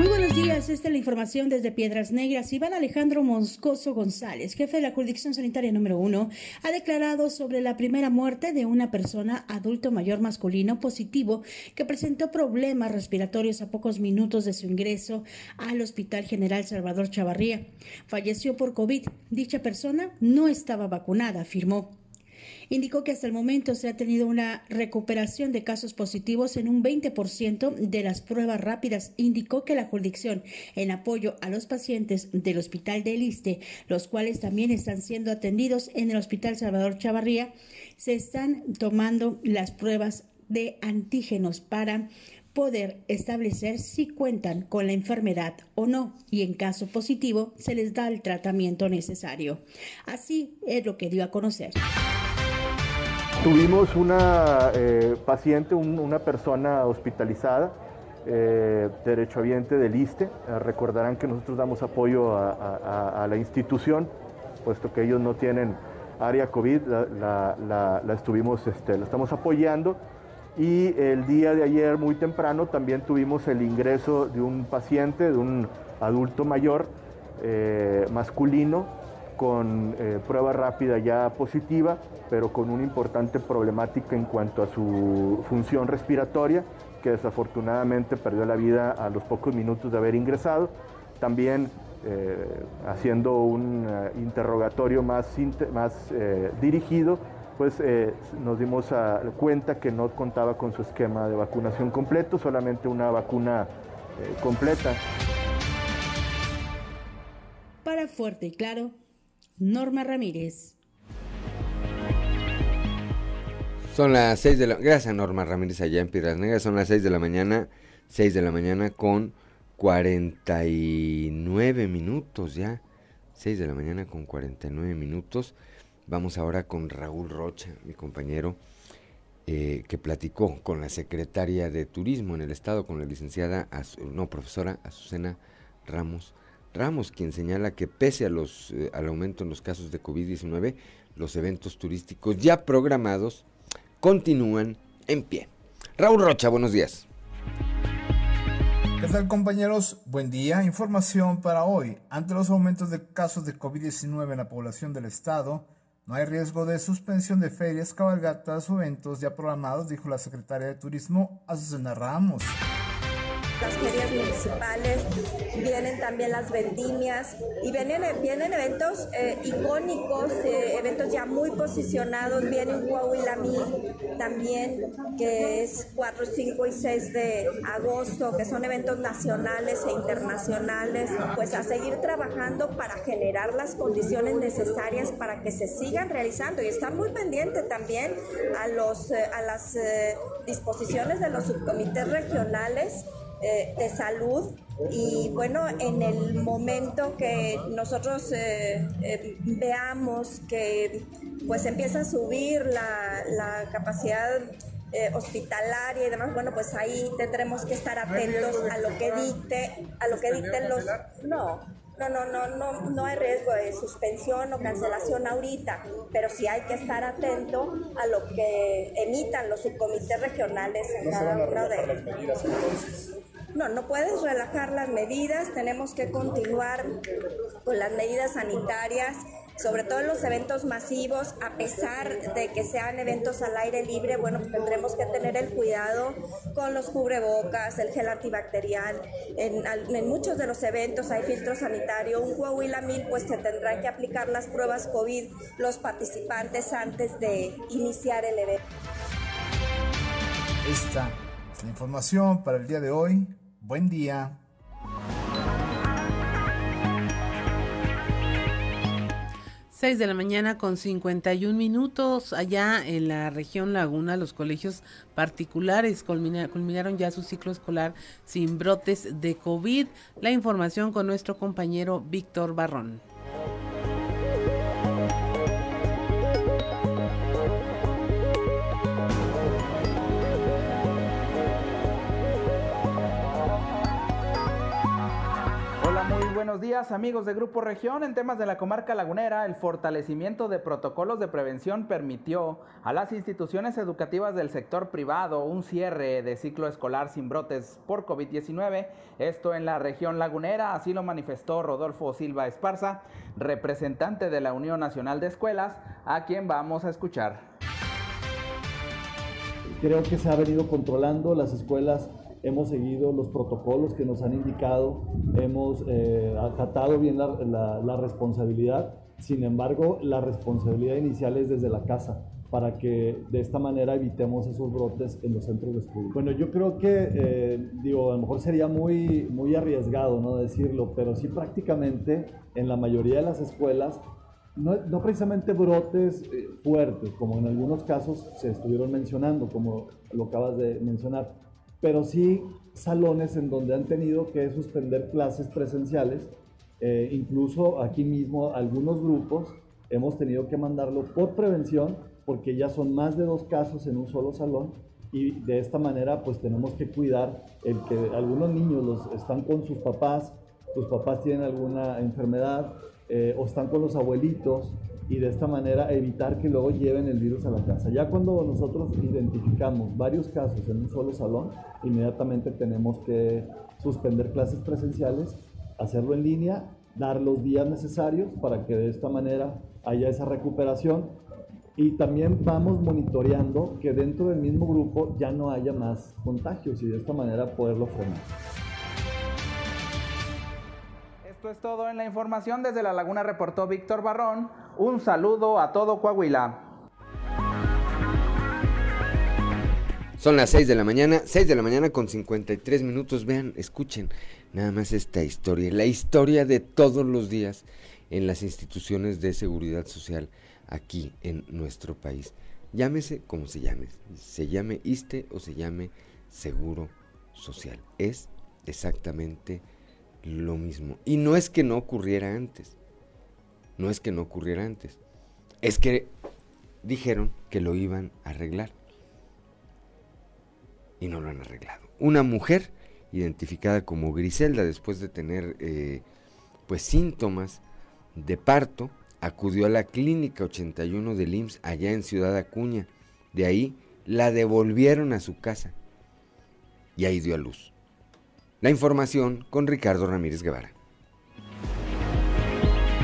Muy buenos días, esta es la información desde Piedras Negras. Iván Alejandro Moscoso González, jefe de la jurisdicción sanitaria número uno, ha declarado sobre la primera muerte de una persona adulto mayor masculino positivo que presentó problemas respiratorios a pocos minutos de su ingreso al Hospital General Salvador Chavarría. Falleció por COVID. Dicha persona no estaba vacunada, afirmó. Indicó que hasta el momento se ha tenido una recuperación de casos positivos en un 20% de las pruebas rápidas. Indicó que la jurisdicción en apoyo a los pacientes del Hospital de Liste, los cuales también están siendo atendidos en el Hospital Salvador Chavarría, se están tomando las pruebas de antígenos para poder establecer si cuentan con la enfermedad o no y en caso positivo se les da el tratamiento necesario. Así es lo que dio a conocer. Tuvimos una eh, paciente, una persona hospitalizada, eh, derechohabiente del ISTE. Eh, recordarán que nosotros damos apoyo a, la institución, puesto que ellos no tienen área COVID, la, estuvimos, este, la estamos apoyando. Y el día de ayer, muy temprano, también tuvimos el ingreso de un paciente, de un adulto mayor, masculino, con prueba rápida ya positiva pero con una importante problemática en cuanto a su función respiratoria, que desafortunadamente perdió la vida a los pocos minutos de haber ingresado. También eh, haciendo un eh, interrogatorio más, eh, dirigido, pues nos dimos cuenta que no contaba con su esquema de vacunación completo, solamente una vacuna completa. Para Fuerte y Claro, Norma Ramírez. Son las 6 de la Gracias, Norma Ramírez, allá en Piedras Negras. Son las 6 de la mañana, 6 de la mañana con 49 minutos ya. 6 de la mañana con 49 minutos. Vamos ahora con Raúl Rocha, mi compañero, eh, que platicó con la secretaria de Turismo en el Estado, con la licenciada, no, profesora Azucena Ramos. Ramos, quien señala que pese a los, eh, al aumento en los casos de COVID-19, los eventos turísticos ya programados continúan en pie. Raúl Rocha, buenos días. ¿Qué tal compañeros? Buen día. Información para hoy. Ante los aumentos de casos de COVID-19 en la población del estado, no hay riesgo de suspensión de ferias, cabalgatas o eventos ya programados, dijo la secretaria de Turismo, Azucena Ramos las ferias municipales, vienen también las vendimias y vienen, vienen eventos eh, icónicos, eh, eventos ya muy posicionados, viene un Coahuila también, que es 4, 5 y 6 de agosto, que son eventos nacionales e internacionales, pues a seguir trabajando para generar las condiciones necesarias para que se sigan realizando. Y estar muy pendiente también a, los, eh, a las disposiciones de los subcomités regionales eh, de salud y bueno, en el momento que nosotros eh, eh, veamos que pues empieza a subir la, la capacidad hospitalaria y demás, bueno, pues ahí tendremos que estar atentos a lo que dicte, a lo que dicten los... No, no, no, no, no, no hay riesgo de suspensión o cancelación ahorita, pero sí hay que estar atento a lo que emitan los subcomités regionales en cada uno de ellos. No, no puedes relajar las medidas, tenemos que continuar con las medidas sanitarias sobre todo en los eventos masivos, a pesar de que sean eventos al aire libre, bueno, pues tendremos que tener el cuidado con los cubrebocas, el gel antibacterial. En, muchos de los eventos hay filtro sanitario. Un Coahuila 1000 pues se tendrán que aplicar las pruebas COVID los participantes antes de iniciar el evento. Esta es la información para el día de hoy. Buen día. 6 de la mañana con 51 minutos. Allá en la región Laguna, los colegios particulares culminaron ya su ciclo escolar sin brotes de COVID. La información con nuestro compañero Víctor Barrón. Buenos días amigos de Grupo Región. En temas de la comarca lagunera, el fortalecimiento de protocolos de prevención permitió a las instituciones educativas del sector privado un cierre de ciclo escolar sin brotes por COVID-19. Esto en la región lagunera, así lo manifestó Rodolfo Silva Esparza, representante de la Unión Nacional de Escuelas, a quien vamos a escuchar. Creo que se ha venido controlando las escuelas hemos seguido los protocolos que nos han indicado, hemos eh, acatado bien la, la, responsabilidad, sin embargo la responsabilidad inicial es desde la casa para que de esta manera evitemos esos brotes en los centros de estudio. Bueno, yo creo que, eh, digo, a lo mejor sería muy, muy arriesgado no decirlo, pero sí prácticamente en la mayoría de las escuelas no, no, precisamente brotes eh, fuertes, como en algunos casos se estuvieron mencionando, como lo acabas de mencionar, pero sí salones en donde han tenido que suspender clases presenciales. Eh, incluso aquí mismo algunos grupos hemos tenido que mandarlo por prevención porque ya son más de dos casos en un solo salón y de esta manera pues tenemos que cuidar el que algunos niños los están con sus papás, sus papás tienen alguna enfermedad eh, o están con los abuelitos y de esta manera evitar que luego lleven el virus a la casa. Ya cuando nosotros identificamos varios casos en un solo salón, inmediatamente tenemos que suspender clases presenciales, hacerlo en línea, dar los días necesarios para que de esta manera haya esa recuperación y también vamos monitoreando que dentro del mismo grupo ya no haya más contagios y de esta manera poderlo frenar. Esto es todo en la información. Desde La Laguna reportó Víctor Barrón. Un saludo a todo Coahuila. Son las 6 de la mañana, 6 de la mañana con 53 minutos. Vean, escuchen nada más esta historia, la historia de todos los días en las instituciones de seguridad social aquí en nuestro país. Llámese como se llame, se llame ISTE o se llame Seguro Social. Es exactamente lo mismo. Y no es que no ocurriera antes. No es que no ocurriera antes. Es que dijeron que lo iban a arreglar. Y no lo han arreglado. Una mujer identificada como Griselda después de tener eh, pues síntomas de parto acudió a la clínica 81 del IMSS allá en Ciudad Acuña. De ahí la devolvieron a su casa y ahí dio a luz. La información con Ricardo Ramírez Guevara.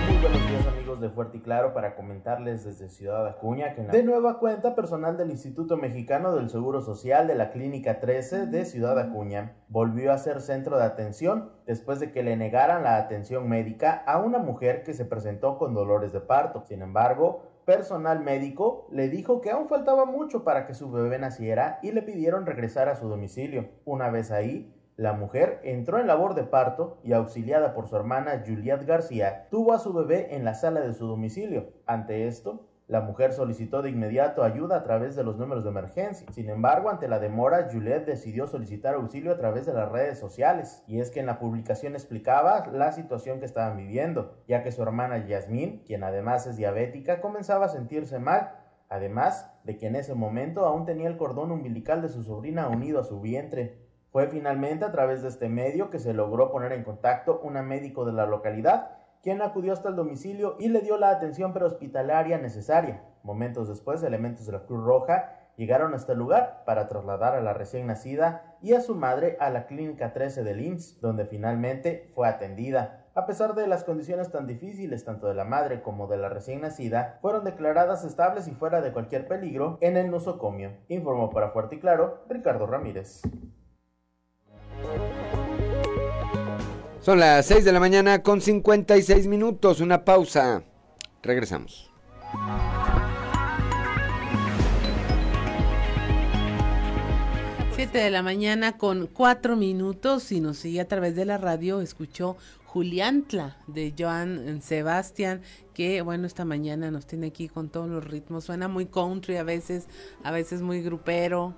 Muy buenos días amigos de Fuerte y Claro para comentarles desde Ciudad Acuña que de nueva cuenta personal del Instituto Mexicano del Seguro Social de la Clínica 13 de Ciudad Acuña volvió a ser centro de atención después de que le negaran la atención médica a una mujer que se presentó con dolores de parto. Sin embargo, personal médico le dijo que aún faltaba mucho para que su bebé naciera y le pidieron regresar a su domicilio. Una vez ahí, la mujer entró en labor de parto y auxiliada por su hermana Juliet García, tuvo a su bebé en la sala de su domicilio. Ante esto, la mujer solicitó de inmediato ayuda a través de los números de emergencia. Sin embargo, ante la demora, Juliet decidió solicitar auxilio a través de las redes sociales. Y es que en la publicación explicaba la situación que estaban viviendo, ya que su hermana Yasmín, quien además es diabética, comenzaba a sentirse mal. Además de que en ese momento aún tenía el cordón umbilical de su sobrina unido a su vientre. Fue finalmente a través de este medio que se logró poner en contacto una médico de la localidad, quien acudió hasta el domicilio y le dio la atención prehospitalaria necesaria. Momentos después, elementos de la Cruz Roja llegaron hasta el lugar para trasladar a la recién nacida y a su madre a la clínica 13 del IMSS, donde finalmente fue atendida. A pesar de las condiciones tan difíciles tanto de la madre como de la recién nacida, fueron declaradas estables y fuera de cualquier peligro en el nosocomio, informó para Fuerte y Claro Ricardo Ramírez. Son las 6 de la mañana con 56 minutos, una pausa. Regresamos. Siete de la mañana con cuatro minutos y nos sigue a través de la radio, escuchó Juliantla de Joan Sebastián, que bueno, esta mañana nos tiene aquí con todos los ritmos, suena muy country a veces, a veces muy grupero,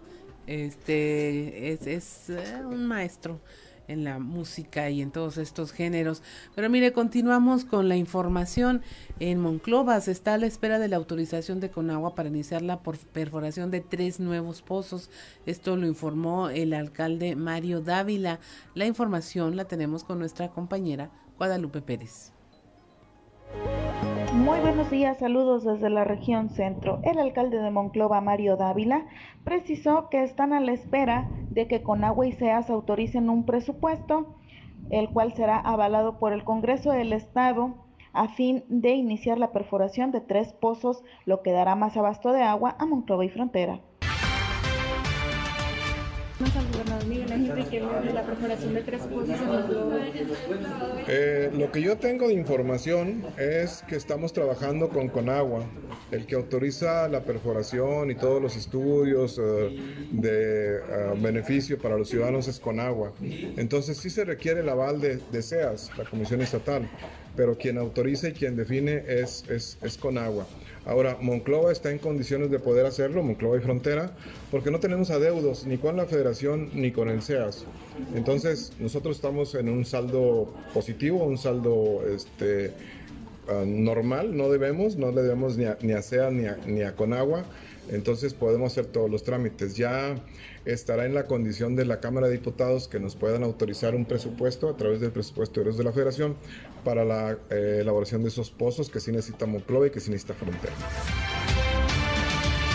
este es, eh, un maestro en la música y en todos estos géneros. Pero mire, continuamos con la información. En Monclova se está a la espera de la autorización de Conagua para iniciar la perforación de tres nuevos pozos. Esto lo informó el alcalde Mario Dávila. La información la tenemos con nuestra compañera Guadalupe Pérez. Muy buenos días, saludos desde la región centro. El alcalde de Monclova, Mario Dávila, precisó que están a la espera de que Conagua y SEAS autoricen un presupuesto, el cual será avalado por el Congreso del Estado a fin de iniciar la perforación de tres pozos, lo que dará más abasto de agua a Monclova y Frontera. Eh, lo que yo tengo de información es que estamos trabajando con Conagua, el que autoriza la perforación y todos los estudios eh, de eh, beneficio para los ciudadanos es Conagua. Entonces sí se requiere el aval de, de SEAS, la Comisión Estatal, pero quien autoriza y quien define es, es, es Conagua. Ahora, Monclova está en condiciones de poder hacerlo, Monclova y Frontera, porque no tenemos adeudos ni con la Federación ni con el SEAS. Entonces, nosotros estamos en un saldo positivo, un saldo este, ah, normal, no debemos, no le debemos ni a, ni a SEAS ni ni a Conagua, entonces podemos hacer todos los trámites. Ya estará en la condición de la Cámara de Diputados que nos puedan autorizar un presupuesto a través del presupuesto de la Federación para la eh, elaboración de esos pozos que sí necesita Monclova y que sí necesita Frontera.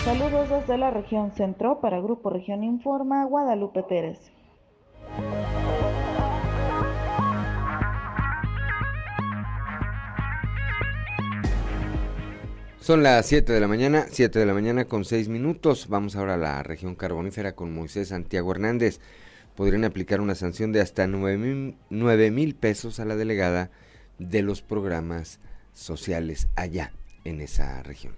Saludos desde la región centro para Grupo Región Informa, Guadalupe Pérez. Son las 7 de la mañana, 7 de la mañana con 6 minutos. Vamos ahora a la región carbonífera con Moisés Santiago Hernández. Podrían aplicar una sanción de hasta 9 mil pesos a la delegada de los programas sociales allá en esa región.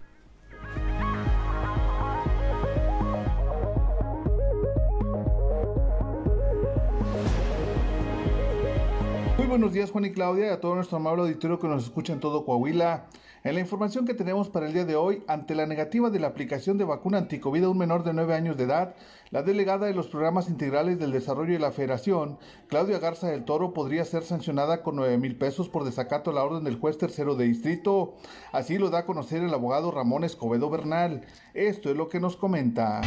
Muy buenos días Juan y Claudia a todo nuestro amable auditorio que nos escucha en todo Coahuila. En la información que tenemos para el día de hoy, ante la negativa de la aplicación de vacuna anticovid a un menor de 9 años de edad, la delegada de los programas integrales del desarrollo de la Federación, Claudia Garza del Toro, podría ser sancionada con 9 mil pesos por desacato a la orden del juez tercero de distrito. Así lo da a conocer el abogado Ramón Escobedo Bernal. Esto es lo que nos comenta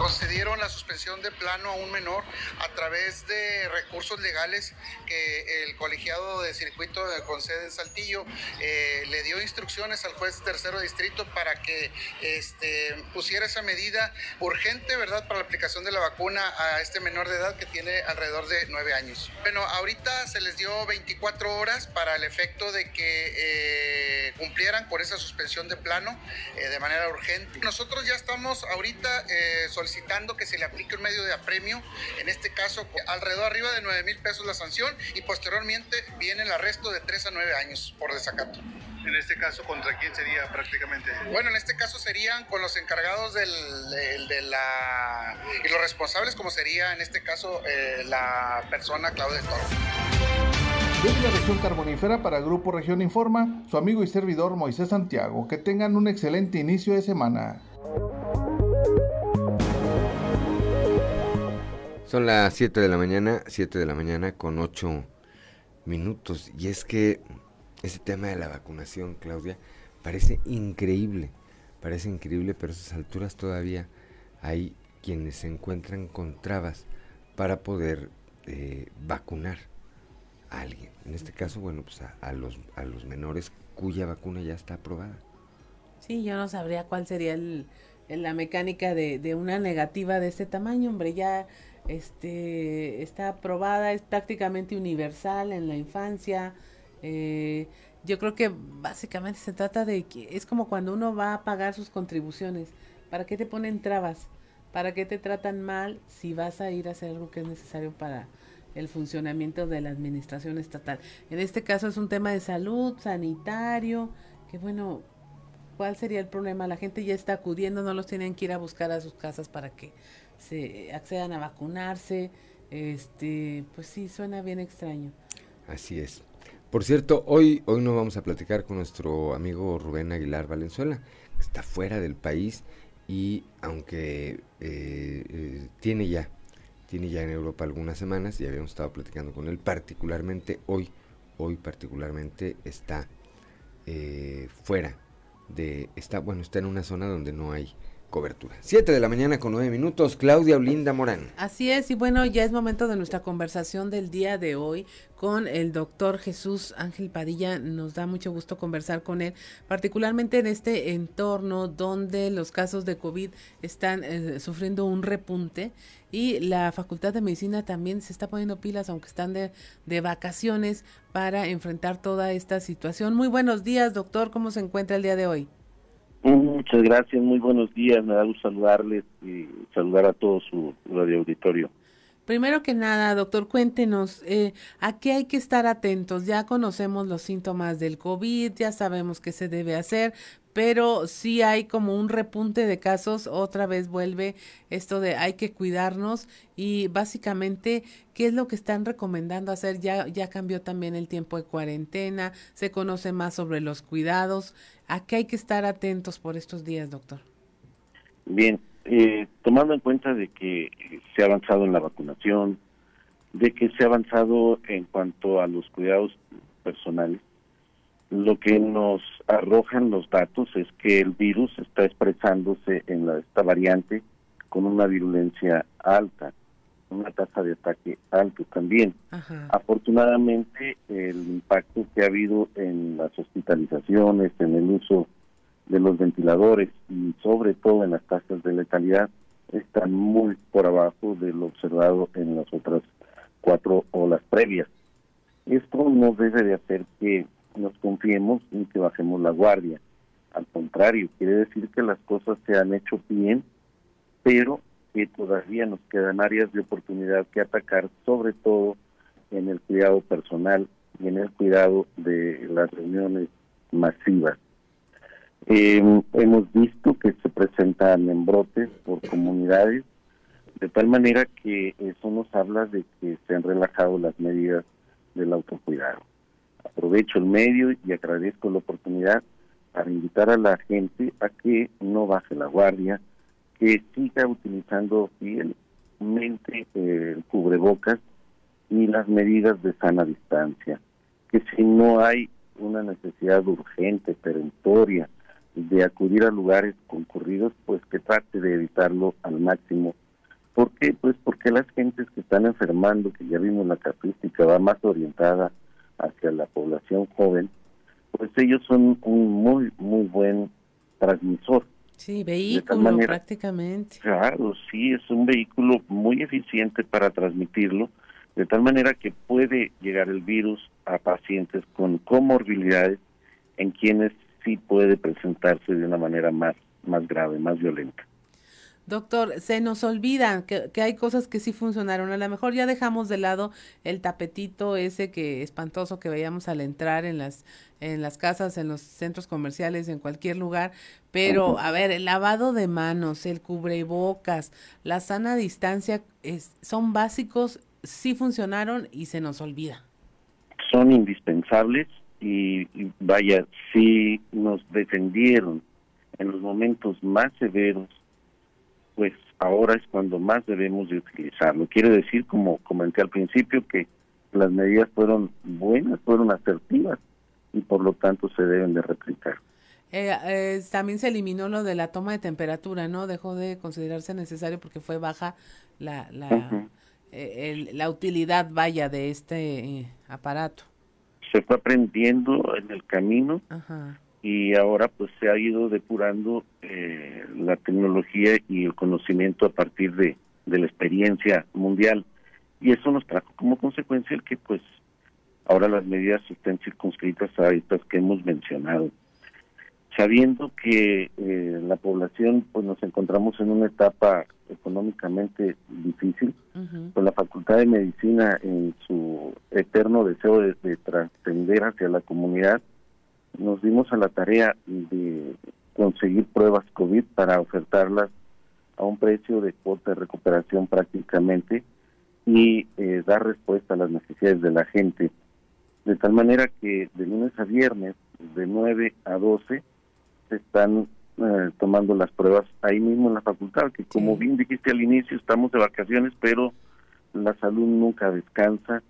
concedieron la suspensión de plano a un menor a través de recursos legales que el colegiado de circuito concede en Saltillo eh, le dio instrucciones al juez tercero distrito para que este, pusiera esa medida urgente, ¿verdad?, para la aplicación de la vacuna a este menor de edad que tiene alrededor de nueve años. Bueno, ahorita se les dio 24 horas para el efecto de que eh, cumplieran con esa suspensión de plano eh, de manera urgente. Nosotros ya estamos ahorita solicitando solicitando que se le aplique un medio de apremio, en este caso alrededor arriba de 9 mil pesos la sanción y posteriormente viene el arresto de 3 a 9 años por desacato. En este caso, ¿contra quién sería prácticamente? Bueno, en este caso serían con los encargados del, de la... y los responsables, como sería en este caso eh, la persona Claudia Toro. Desde la región carbonífera para Grupo Región Informa, su amigo y servidor Moisés Santiago. Que tengan un excelente inicio de semana. Son las 7 de la mañana, 7 de la mañana con 8 minutos. Y es que ese tema de la vacunación, Claudia, parece increíble. Parece increíble, pero a esas alturas todavía hay quienes se encuentran con trabas para poder eh, vacunar a alguien. En este caso, bueno, pues a, los, a los menores cuya vacuna ya está aprobada. Sí, yo no sabría cuál sería el, la mecánica de, de una negativa de este tamaño, hombre. Ya este, está aprobada, es prácticamente universal en la infancia. Eh, yo creo que básicamente se trata de que es como cuando uno va a pagar sus contribuciones. ¿Para qué te ponen trabas? ¿Para qué te tratan mal si vas a ir a hacer algo que es necesario para el funcionamiento de la administración estatal? En este caso es un tema de salud, sanitario, que bueno, ¿cuál sería el problema? La gente ya está acudiendo, no los tienen que ir a buscar a sus casas para que se accedan a vacunarse. Este, pues sí, suena bien extraño. Así es. Por cierto, hoy, hoy no vamos a platicar con nuestro amigo Rubén Aguilar Valenzuela, que está fuera del país y aunque eh, eh, tiene ya, tiene ya en Europa algunas semanas y habíamos estado platicando con él, particularmente hoy, hoy particularmente está eh, fuera de, está, bueno, está en una zona donde no hay cobertura. Siete de la mañana con nueve minutos, Claudia Olinda Morán. Así es, y bueno, ya es momento de nuestra conversación del día de hoy con el doctor Jesús Ángel Padilla. Nos da mucho gusto conversar con él, particularmente en este entorno donde los casos de COVID están eh, sufriendo un repunte y la Facultad de Medicina también se está poniendo pilas, aunque están de, de vacaciones, para enfrentar toda esta situación. Muy buenos días, doctor, ¿cómo se encuentra el día de hoy? Muchas gracias, muy buenos días, me da gusto saludarles y saludar a todo su radio auditorio. Primero que nada, doctor, cuéntenos, eh, ¿a qué hay que estar atentos? Ya conocemos los síntomas del COVID, ya sabemos qué se debe hacer, pero si hay como un repunte de casos, otra vez vuelve esto de hay que cuidarnos y básicamente, ¿qué es lo que están recomendando hacer? Ya, ya cambió también el tiempo de cuarentena, se conoce más sobre los cuidados. ¿A qué hay que estar atentos por estos días, doctor? Bien, eh, tomando en cuenta de que se ha avanzado en la vacunación, de que se ha avanzado en cuanto a los cuidados personales, lo que nos arrojan los datos es que el virus está expresándose en esta variante con una virulencia alta, una tasa de ataque alto también. Afortunadamente, el impacto que ha habido en las hospitalizaciones, en el uso de los ventiladores y sobre todo en las tasas de letalidad están muy por abajo de lo observado en las otras cuatro olas previas. Esto no debe de hacer que nos confiemos en que bajemos la guardia. Al contrario, quiere decir que las cosas se han hecho bien, pero que todavía nos quedan áreas de oportunidad que atacar, sobre todo en el cuidado personal y en el cuidado de las reuniones masivas. Eh, hemos visto que se presentan en brotes por comunidades, de tal manera que eso nos habla de que se han relajado las medidas del autocuidado. Aprovecho el medio y agradezco la oportunidad para invitar a la gente a que no baje la guardia, que siga utilizando fielmente el cubrebocas y las medidas de sana distancia, que si no hay una necesidad urgente, perentoria, de acudir a lugares concurridos, pues que trate de evitarlo al máximo. ¿Por qué? Pues porque las gentes que están enfermando, que ya vimos la casuística, va más orientada hacia la población joven, pues ellos son un muy, muy buen transmisor. Sí, vehículo prácticamente. Claro, sí, es un vehículo muy eficiente para transmitirlo, de tal manera que puede llegar el virus a pacientes con comorbilidades en quienes sí puede presentarse de una manera más, más grave, más violenta. Doctor, se nos olvida que, hay cosas que sí funcionaron. A lo mejor ya dejamos de lado el tapetito ese que espantoso que veíamos al entrar en las en las casas, en los centros comerciales, en cualquier lugar. Pero, a ver, el lavado de manos, el cubrebocas, la sana distancia, es, son básicos, sí funcionaron y se nos olvida. Son indispensables y, vaya, si nos defendieron en los momentos más severos, pues ahora es cuando más debemos de utilizarlo. Quiere decir, como comenté al principio, que las medidas fueron buenas, fueron asertivas y por lo tanto se deben de replicar. Eh, eh, también se eliminó lo de la toma de temperatura, ¿no? Dejó de considerarse necesario porque fue baja la, la, eh, la utilidad, vaya, de este aparato se fue aprendiendo en el camino y ahora pues se ha ido depurando eh, la tecnología y el conocimiento a partir de, de la experiencia mundial. Y eso nos trajo como consecuencia el que pues ahora las medidas estén circunscritas a estas que hemos mencionado. Sabiendo que eh, la población pues nos encontramos en una etapa económicamente difícil, con la Facultad de Medicina en su eterno deseo de, de trascender hacia la comunidad, nos dimos a la tarea de conseguir pruebas COVID para ofertarlas a un precio de cuota de recuperación prácticamente y eh, dar respuesta a las necesidades de la gente. De tal manera que de lunes a viernes, de 9 a 12, se están eh, tomando las pruebas ahí mismo en la facultad, que como bien dijiste al inicio, estamos de vacaciones, pero la salud nunca descansa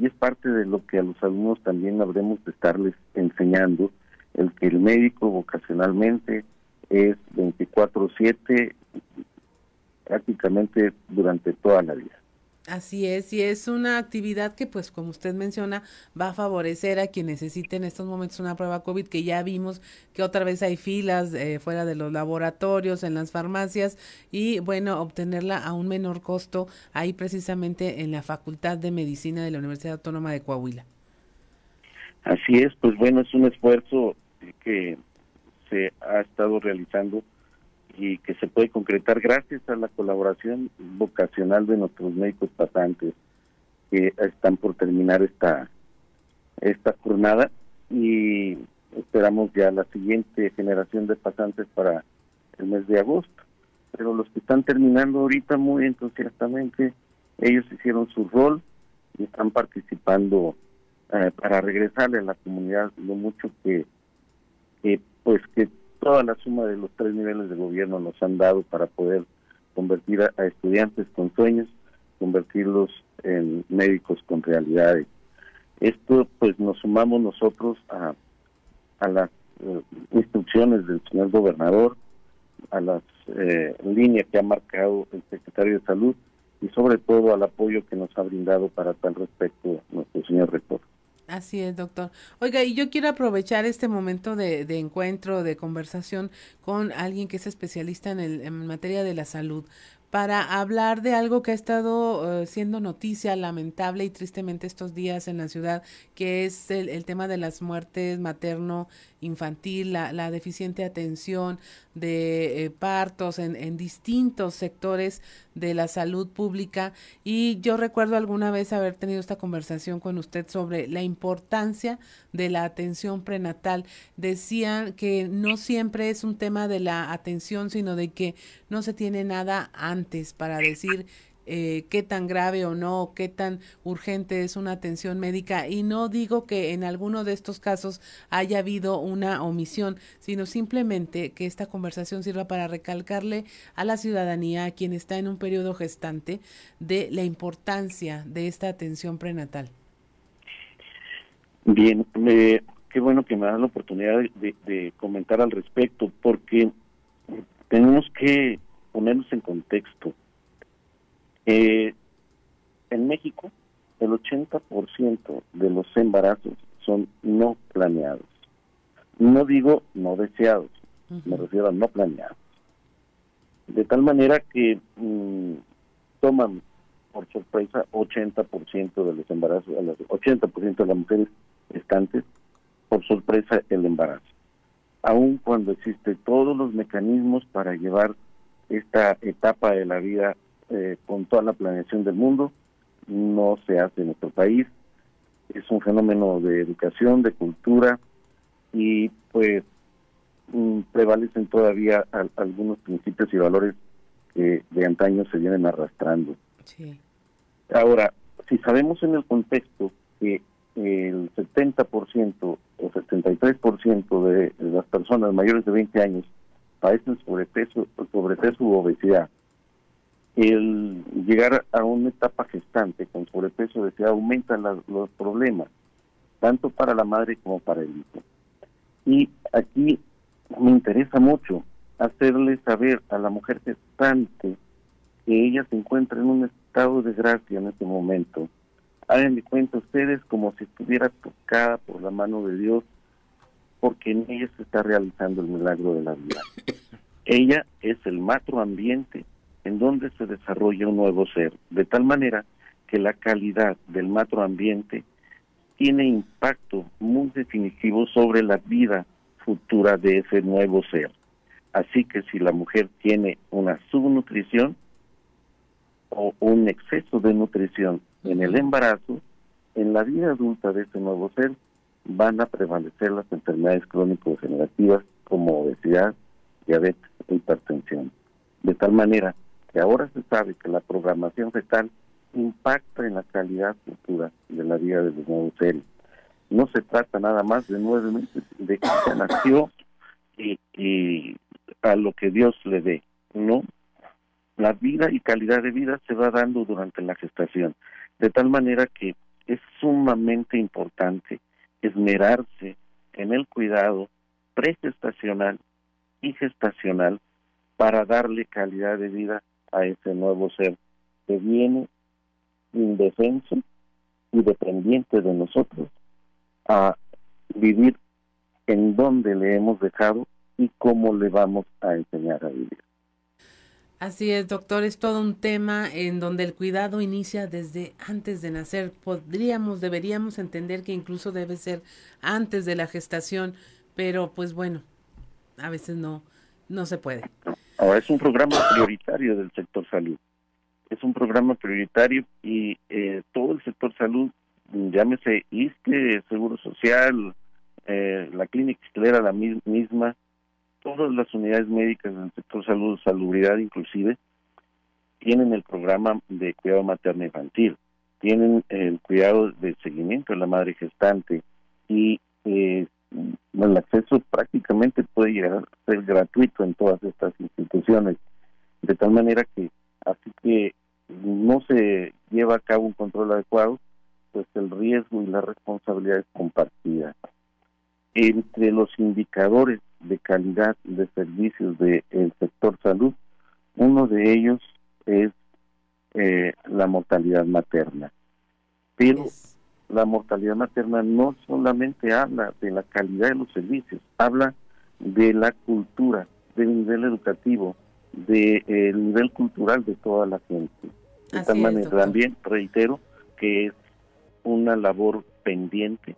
y es parte de lo que a los alumnos también habremos de estarles enseñando, el que el médico vocacionalmente es 24/7 prácticamente durante toda la vida. Así es, y es una actividad que, pues, como usted menciona, va a favorecer a quien necesite en estos momentos una prueba COVID, que ya vimos que otra vez hay filas eh, fuera de los laboratorios, en las farmacias, y bueno, obtenerla a un menor costo ahí precisamente en la Facultad de Medicina de la Universidad Autónoma de Coahuila. Así es, pues bueno, es un esfuerzo que se ha estado realizando y que se puede concretar gracias a la colaboración vocacional de nuestros médicos pasantes que están por terminar esta esta jornada y esperamos ya la siguiente generación de pasantes para el mes de agosto. Pero los que están terminando ahorita muy entusiastamente, ellos hicieron su rol y están participando eh, para regresarle a la comunidad lo mucho que, que pues que toda la suma de los tres niveles de gobierno nos han dado para poder convertir a, estudiantes con sueños, convertirlos en médicos con realidades. Esto pues nos sumamos nosotros a, las eh, instrucciones del señor gobernador, a las eh, líneas que ha marcado el secretario de salud y sobre todo al apoyo que nos ha brindado para tal respecto nuestro señor rector. Así es, doctor. Oiga, y yo quiero aprovechar este momento de, de encuentro, de conversación con alguien que es especialista en, el, en materia de la salud para hablar de algo que ha estado eh, siendo noticia lamentable y tristemente estos días en la ciudad, que es el, el tema de las muertes materno infantil, la, la deficiente atención de eh, partos en, en, distintos sectores de la salud pública. Y yo recuerdo alguna vez haber tenido esta conversación con usted sobre la importancia de la atención prenatal. Decían que no siempre es un tema de la atención, sino de que no se tiene nada antes para decir eh, qué tan grave o no, qué tan urgente es una atención médica. Y no digo que en alguno de estos casos haya habido una omisión, sino simplemente que esta conversación sirva para recalcarle a la ciudadanía, a quien está en un periodo gestante, de la importancia de esta atención prenatal. Bien, qué bueno que me dan la oportunidad de comentar al respecto, porque tenemos que ponernos en contexto. Eh, en México, el 80% de los embarazos son no planeados. No digo no deseados, me refiero a no planeados. De tal manera que mm, toman por sorpresa 80% de los embarazos, 80% de las mujeres estantes, por sorpresa el embarazo. Aun cuando existen todos los mecanismos para llevar esta etapa de la vida eh, con toda la planeación del mundo, no se hace en nuestro país. Es un fenómeno de educación, de cultura y pues mm, prevalecen todavía algunos principios y valores que de antaño se vienen arrastrando. Ahora, si sabemos en el contexto que el 70% o 73% de las personas mayores de 20 años padecen sobrepeso, sobrepeso u obesidad, el llegar a una etapa gestante con sobrepeso obesidad aumenta los problemas, tanto para la madre como para el hijo. Y aquí me interesa mucho hacerle saber a la mujer gestante que ella se encuentra en un estado de gracia en este momento. Hagan de cuenta ustedes como si estuviera tocada por la mano de Dios, porque en ella se está realizando el milagro de la vida. Ella es el macro ambiente en donde se desarrolla un nuevo ser, de tal manera que la calidad del macroambiente tiene impacto muy definitivo sobre la vida futura de ese nuevo ser. Así que si la mujer tiene una subnutrición o un exceso de nutrición en el embarazo, en la vida adulta de ese nuevo ser van a prevalecer las enfermedades crónico-degenerativas como obesidad, diabetes e hipertensión. De tal manera ahora se sabe que la programación fetal impacta en la calidad futura de la vida de los nuevos seres. No se trata nada más de nueve meses de que se nació y, y a lo que Dios le dé, no. La vida y calidad de vida se va dando durante la gestación, de tal manera que es sumamente importante esmerarse en el cuidado pregestacional y gestacional para darle calidad de vida a ese nuevo ser que viene indefenso y dependiente de nosotros a vivir en donde le hemos dejado y cómo le vamos a enseñar a vivir. Así es, doctor, es todo un tema en donde el cuidado inicia desde antes de nacer. Podríamos, deberíamos entender que incluso debe ser antes de la gestación, pero pues bueno, a veces no, no se puede. Ahora es un programa prioritario del sector salud. Es un programa prioritario y eh, todo el sector salud, llámese ISTE, Seguro Social, eh, la clínica era la misma, todas las unidades médicas del sector salud, salubridad inclusive, tienen el programa de cuidado materno infantil, tienen el cuidado de seguimiento de la madre gestante y eh, el acceso prácticamente puede llegar a ser gratuito en todas estas instituciones, de tal manera que así que no se lleva a cabo un control adecuado, pues el riesgo y la responsabilidad es compartida. Entre los indicadores de calidad de servicios del sector salud, uno de ellos es eh, la mortalidad materna. Pero la mortalidad materna no solamente habla de la calidad de los servicios, habla de la cultura, del nivel educativo, del de, nivel cultural de toda la gente. De tal manera, también reitero que es una labor pendiente,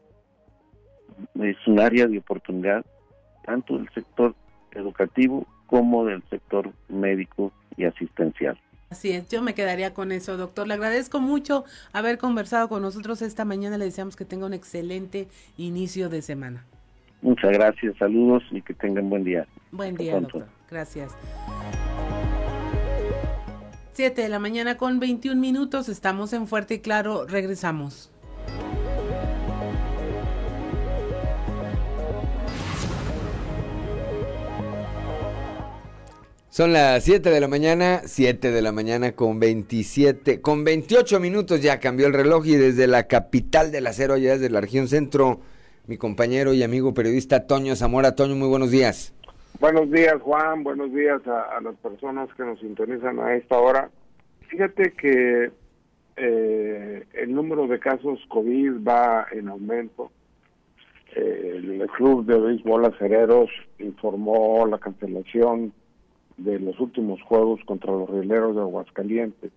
es un área de oportunidad tanto del sector educativo como del sector médico y asistencial. Así es, yo me quedaría con eso, doctor. Le agradezco mucho haber conversado con nosotros esta mañana. Le deseamos que tenga un excelente inicio de semana. Muchas gracias, saludos y que tengan buen día. Buen día, doctor. Gracias. Siete de la mañana con 21 minutos, estamos en Fuerte y Claro, regresamos. Son las 7 de la mañana, 7 de la mañana con 27, con 28 minutos ya cambió el reloj y desde la capital del acero, allá desde la región centro, mi compañero y amigo periodista Toño Zamora. Toño, muy buenos días. Buenos días, Juan. Buenos días a, las personas que nos sintonizan a esta hora. Fíjate que eh, el número de casos COVID va en aumento. Eh, el club de béisbol acereros informó la cancelación de los últimos juegos contra los rieleros de Aguascalientes.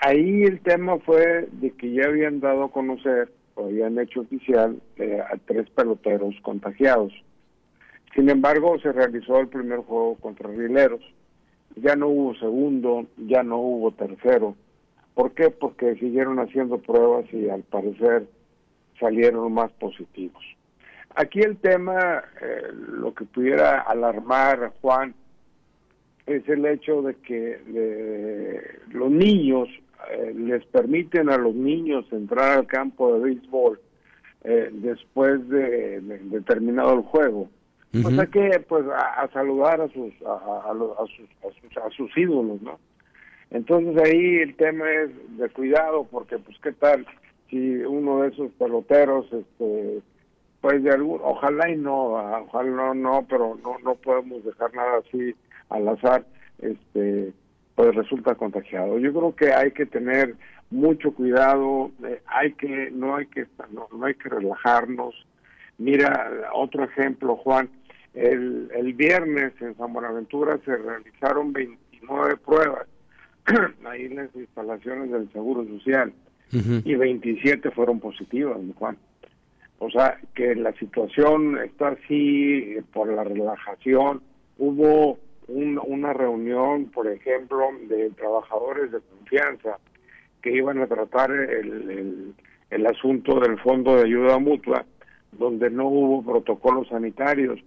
Ahí el tema fue de que ya habían dado a conocer, o habían hecho oficial, eh, a tres peloteros contagiados. Sin embargo, se realizó el primer juego contra rieleros. Ya no hubo segundo, ya no hubo tercero. ¿Por qué? Porque siguieron haciendo pruebas y al parecer salieron más positivos. Aquí el tema, eh, lo que pudiera alarmar, Juan, es el hecho de que los niños eh, les permiten a los niños entrar al campo de béisbol eh, después de, terminado el juego. O sea que pues a, saludar a sus a, a, sus, a, sus ídolos, ¿no? Entonces ahí el tema es de cuidado porque pues qué tal si uno de esos peloteros este pues de algún ojalá y no, ojalá no no, pero no no podemos dejar nada así al azar, este, pues resulta contagiado. Yo creo que hay que tener mucho cuidado, eh, hay que no hay que no, hay que relajarnos. Mira otro ejemplo, Juan, el, el viernes en San Buenaventura se realizaron 22 nueve pruebas ahí en las instalaciones del Seguro Social y 27 fueron positivas, Juan. O sea, que la situación está así por la relajación. Hubo una reunión, por ejemplo, de trabajadores de confianza que iban a tratar el, el, asunto del fondo de ayuda mutua, donde no hubo protocolos sanitarios.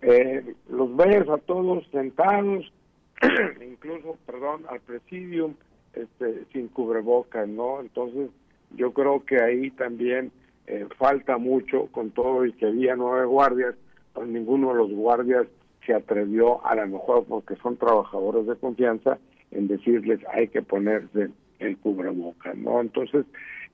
Eh, los ves a todos sentados, incluso, perdón, al presidium, este, sin cubrebocas, ¿no? Entonces, yo creo que ahí también eh, falta mucho con todo y que había nueve guardias, pues ninguno de los guardias se atrevió, a lo mejor porque son trabajadores de confianza, en decirles hay que ponerse el cubrebocas, ¿no? Entonces,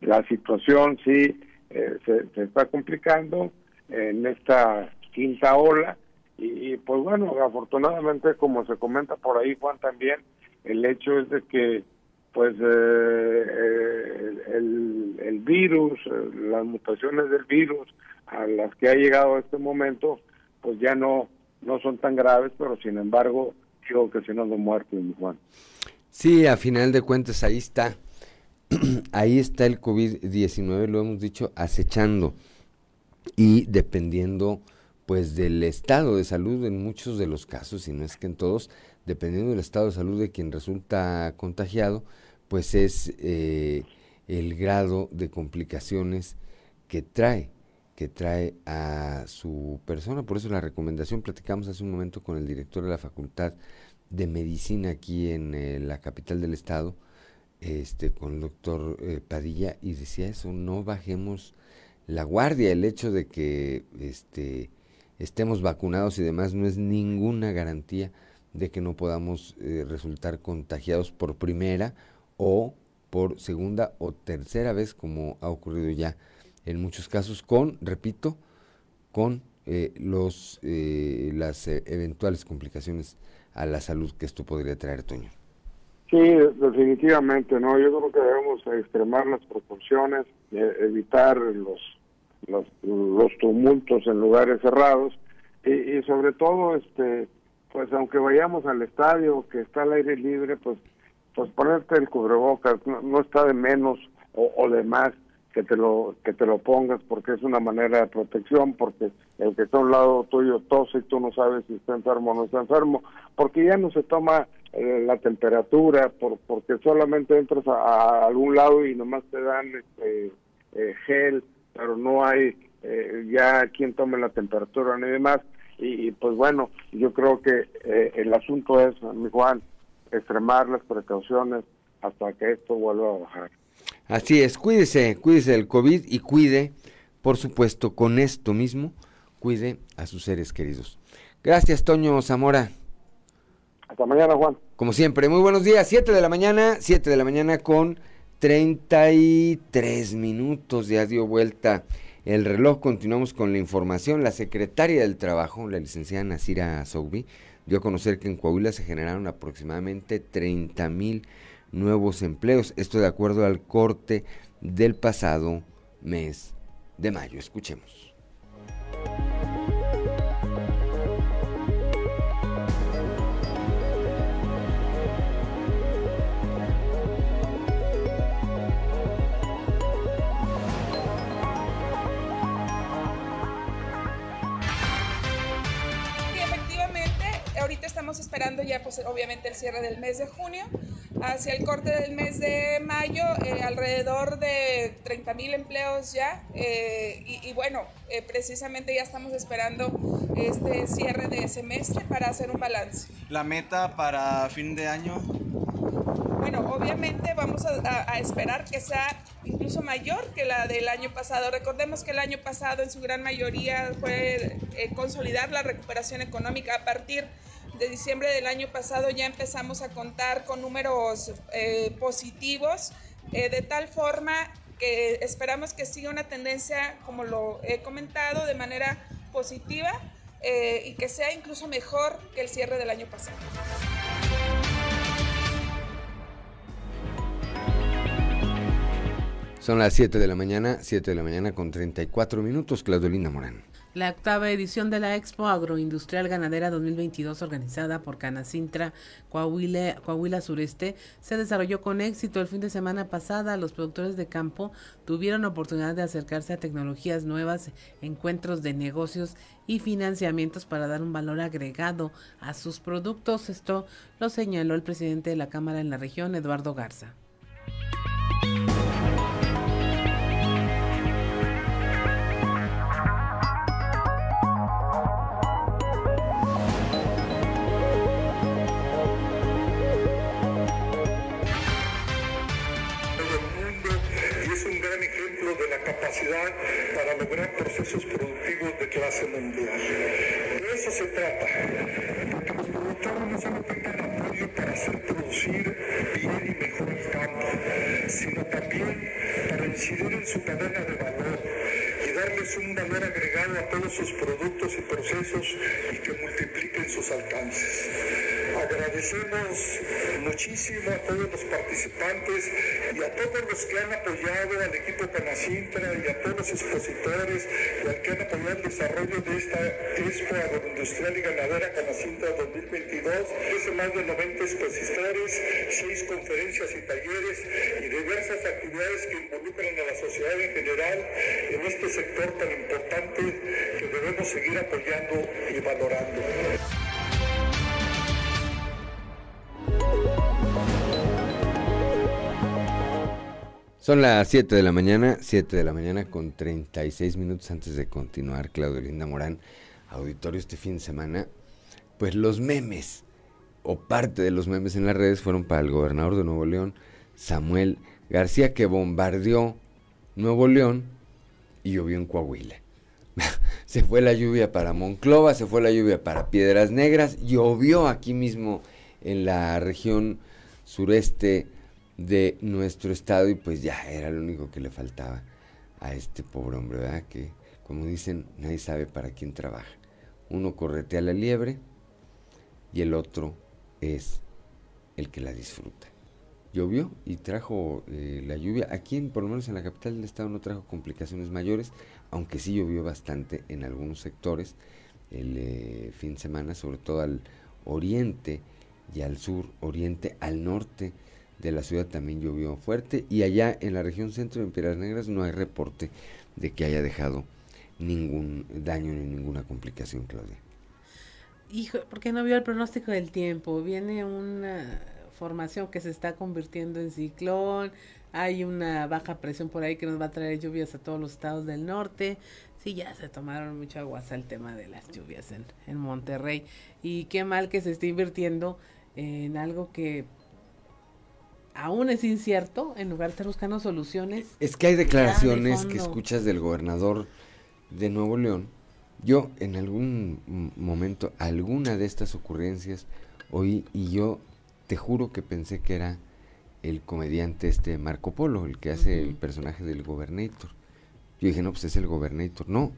la situación sí eh, se, está complicando en esta quinta ola y, pues bueno, afortunadamente, como se comenta por ahí, Juan, también, el hecho es de que pues eh, eh, el, el, virus, las mutaciones del virus a las que ha llegado este momento, pues ya no no son tan graves, pero sin embargo sí ocasionando muertes, Juan. Sí, a final de cuentas ahí está, ahí está el COVID-19, lo hemos dicho, acechando y dependiendo pues del estado de salud en muchos de los casos, y no es que en todos, dependiendo del estado de salud de quien resulta contagiado, pues es eh, el grado de complicaciones que trae que trae a su persona. Por eso la recomendación, platicamos hace un momento con el director de la Facultad de Medicina aquí en eh, la capital del estado, este, con el doctor eh, Padilla, y decía eso, no bajemos la guardia, el hecho de que este, estemos vacunados y demás no es ninguna garantía de que no podamos eh, resultar contagiados por primera o por segunda o tercera vez como ha ocurrido ya en muchos casos con, repito, con eh, los eh, las eh, eventuales complicaciones a la salud que esto podría traer, Toño. Sí, definitivamente, ¿no? Yo creo que debemos extremar las proporciones, evitar los, los, los tumultos en lugares cerrados y, sobre todo, este pues aunque vayamos al estadio que está al aire libre, pues pues ponerte el cubrebocas no, está de menos o, o de más que te lo que te lo pongas porque es una manera de protección porque el que está a un lado tuyo tose y tú no sabes si está enfermo o no está enfermo porque ya no se toma eh, la temperatura por, porque solamente entras a, algún lado y nomás te dan este, eh, gel pero no hay eh, ya quien tome la temperatura ni demás. Y, pues bueno yo creo que el asunto es mi Juan extremar las precauciones hasta que esto vuelva a bajar Así es, cuídese, cuídese del COVID y cuide, por supuesto, con esto mismo, cuide a sus seres queridos. Gracias, Toño Zamora. Hasta mañana, Juan. Como siempre, muy buenos días, 7 de la mañana, 7 de la mañana con 33 minutos, ya dio vuelta el reloj, continuamos con la información. La secretaria del Trabajo, la licenciada Nasira Sougbi, dio a conocer que en Coahuila se generaron aproximadamente 30 mil nuevos empleos. Esto de acuerdo al corte del pasado mes de mayo. Escuchemos. Esperando ya, pues obviamente el cierre del mes de junio. Hacia el corte del mes de mayo, eh, alrededor de 30 mil empleos ya. Eh, y, bueno, eh, precisamente ya estamos esperando este cierre de semestre para hacer un balance. ¿La meta para fin de año? Bueno, obviamente vamos a, a esperar que sea incluso mayor que la del año pasado. Recordemos que el año pasado en su gran mayoría fue consolidar la recuperación económica a partir de diciembre del año pasado ya empezamos a contar con números eh, positivos, eh, de tal forma que esperamos que siga una tendencia, como lo he comentado, de manera positiva eh, y que sea incluso mejor que el cierre del año pasado. Son las 7 de la mañana, 7 de la mañana con 34 minutos, Claudelina Morán. La octava edición de la Expo Agroindustrial Ganadera 2022 organizada por Canacintra Coahuila, Coahuila Sureste se desarrolló con éxito el fin de semana pasada. Los productores de campo tuvieron oportunidad de acercarse a tecnologías nuevas, encuentros de negocios y financiamientos para dar un valor agregado a sus productos. Esto lo señaló el presidente de la Cámara en la región, Eduardo Garza. Procesos productivos de clase mundial. De eso se trata, porque los productores no solo tengan apoyo para hacer producir bien y mejor el campo, sino también para incidir en su cadena de valor y darles un valor agregado a todos sus productos y procesos y que multipliquen sus alcances. Agradecemos muchísimo a todos los participantes y a todos los que han apoyado al equipo Canacintra y a todos los expositores y al que han apoyado el desarrollo de esta Expo Agroindustrial y Ganadera Canacintra 2022. Es más de 90 expositores, seis conferencias y talleres y diversas actividades que involucran a la sociedad en general en este sector tan importante que debemos seguir apoyando y valorando. Son las 7 de la mañana, 7 de la mañana con 36 minutos antes de continuar, Claudio Linda Morán, auditorio este fin de semana. Pues los memes, o parte de los memes en las redes, fueron para el gobernador de Nuevo León, Samuel García, que bombardeó Nuevo León y llovió en Coahuila. se fue la lluvia para Monclova, se fue la lluvia para Piedras Negras, llovió aquí mismo en la región sureste de nuestro estado y pues ya era lo único que le faltaba a este pobre hombre, ¿verdad? Que como dicen, nadie sabe para quién trabaja. Uno corretea la liebre y el otro es el que la disfruta. Llovió y trajo eh, la lluvia. Aquí, por lo menos en la capital del estado, no trajo complicaciones mayores, aunque sí llovió bastante en algunos sectores el eh, fin de semana, sobre todo al oriente y al sur, oriente, al norte de la ciudad también llovió fuerte y allá en la región centro de Piedras Negras no hay reporte de que haya dejado ningún daño ni ninguna complicación, Claudia. Hijo, porque no vio el pronóstico del tiempo. Viene una formación que se está convirtiendo en ciclón. Hay una baja presión por ahí que nos va a traer lluvias a todos los estados del norte. Sí, ya se tomaron mucha aguas el tema de las lluvias en, en Monterrey. Y qué mal que se esté invirtiendo en algo que aún es incierto, en lugar de estar buscando soluciones. Es que hay declaraciones que escuchas del gobernador de Nuevo León. Yo en algún momento, alguna de estas ocurrencias oí y yo te juro que pensé que era el comediante este Marco Polo, el que hace el personaje del gobernator. Yo dije, no, pues es el gobernator. No,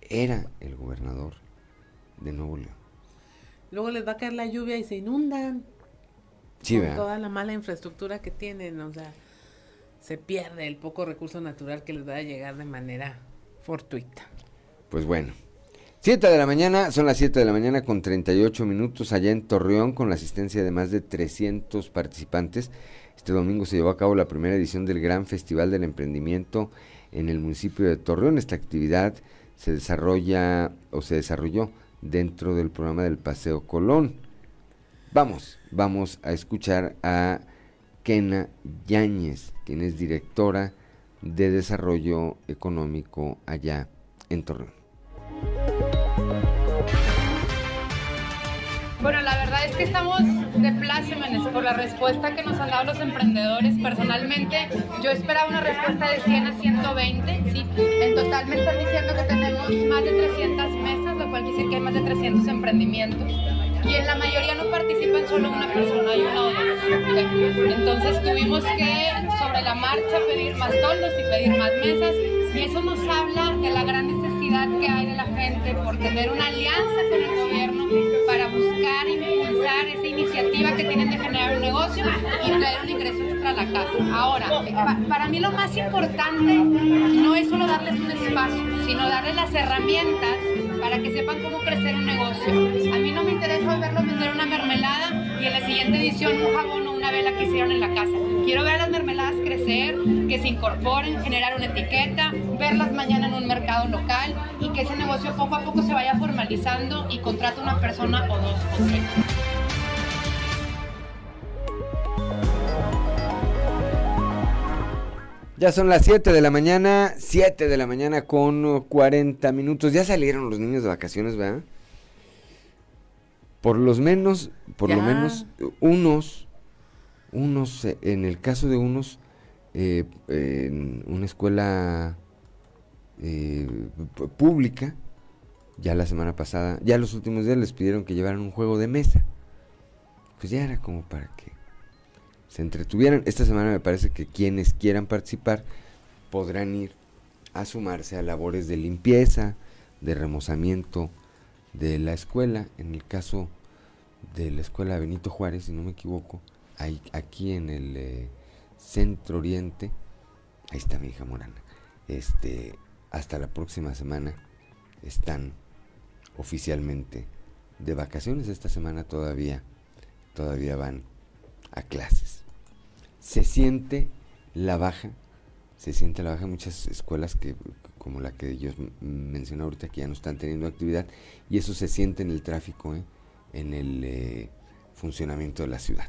era el gobernador de Nuevo León. Luego les va a caer la lluvia y se inundan con toda la mala infraestructura que tienen, o sea, se pierde el poco recurso natural que les va a llegar de manera fortuita. Pues bueno, 7 de la mañana, son las 7 de la mañana con 38 minutos allá en Torreón con la asistencia de más de 300 participantes. Este domingo se llevó a cabo la primera edición del Gran Festival del Emprendimiento en el municipio de Torreón. Esta actividad se desarrolla o se desarrolló dentro del programa del Paseo Colón. Vamos, vamos a escuchar a Kena Yáñez, quien es directora de Desarrollo Económico allá en Torreón. Bueno, la verdad es que estamos de plácemes por la respuesta que nos han dado los emprendedores. Personalmente, yo esperaba una respuesta de 100 a 120. ¿sí? En total me están diciendo que tenemos más de 300 mesas, lo cual quiere decir que hay más de 300 emprendimientos y en la mayoría no participan solo una persona y una o dos. Entonces tuvimos que sobre la marcha pedir más toldos y pedir más mesas y eso nos habla de la gran necesidad que hay de la gente por tener una alianza con el gobierno para buscar impulsar esa iniciativa que tienen de generar un negocio y traer un ingreso extra a la casa. Ahora, pa- para mí lo más importante no es solo darles un espacio, sino darles las herramientas para que sepan cómo crecer un negocio. A mí no me interesa verlos vender una mermelada y en la siguiente edición un jabón o una vela que hicieron en la casa. Quiero ver las mermeladas crecer, que se incorporen, generar una etiqueta, verlas mañana en un mercado local y que ese negocio poco a poco se vaya formalizando y contrate una persona o dos o tres. Ya son las 7 de la mañana, 7 de la mañana con uh, 40 minutos. Ya salieron los niños de vacaciones, ¿verdad? Por los menos, por lo menos, unos, unos, eh, en el caso de unos, eh, en una escuela eh, pública, ya la semana pasada, ya los últimos días les pidieron que llevaran un juego de mesa. Pues ya era como para que se entretuvieran. Esta semana me parece que quienes quieran participar podrán ir a sumarse a labores de limpieza, de remozamiento de la escuela. En el caso de la escuela Benito Juárez, si no me equivoco, ahí, aquí en el eh, centro oriente, ahí está mi hija Morana. Este, hasta la próxima semana están oficialmente de vacaciones. Esta semana todavía, todavía van a clases. Se siente la baja, se siente la baja en muchas escuelas que como la que yo m- mencioné ahorita que ya no están teniendo actividad y eso se siente en el tráfico, ¿eh? en el eh, funcionamiento de la ciudad.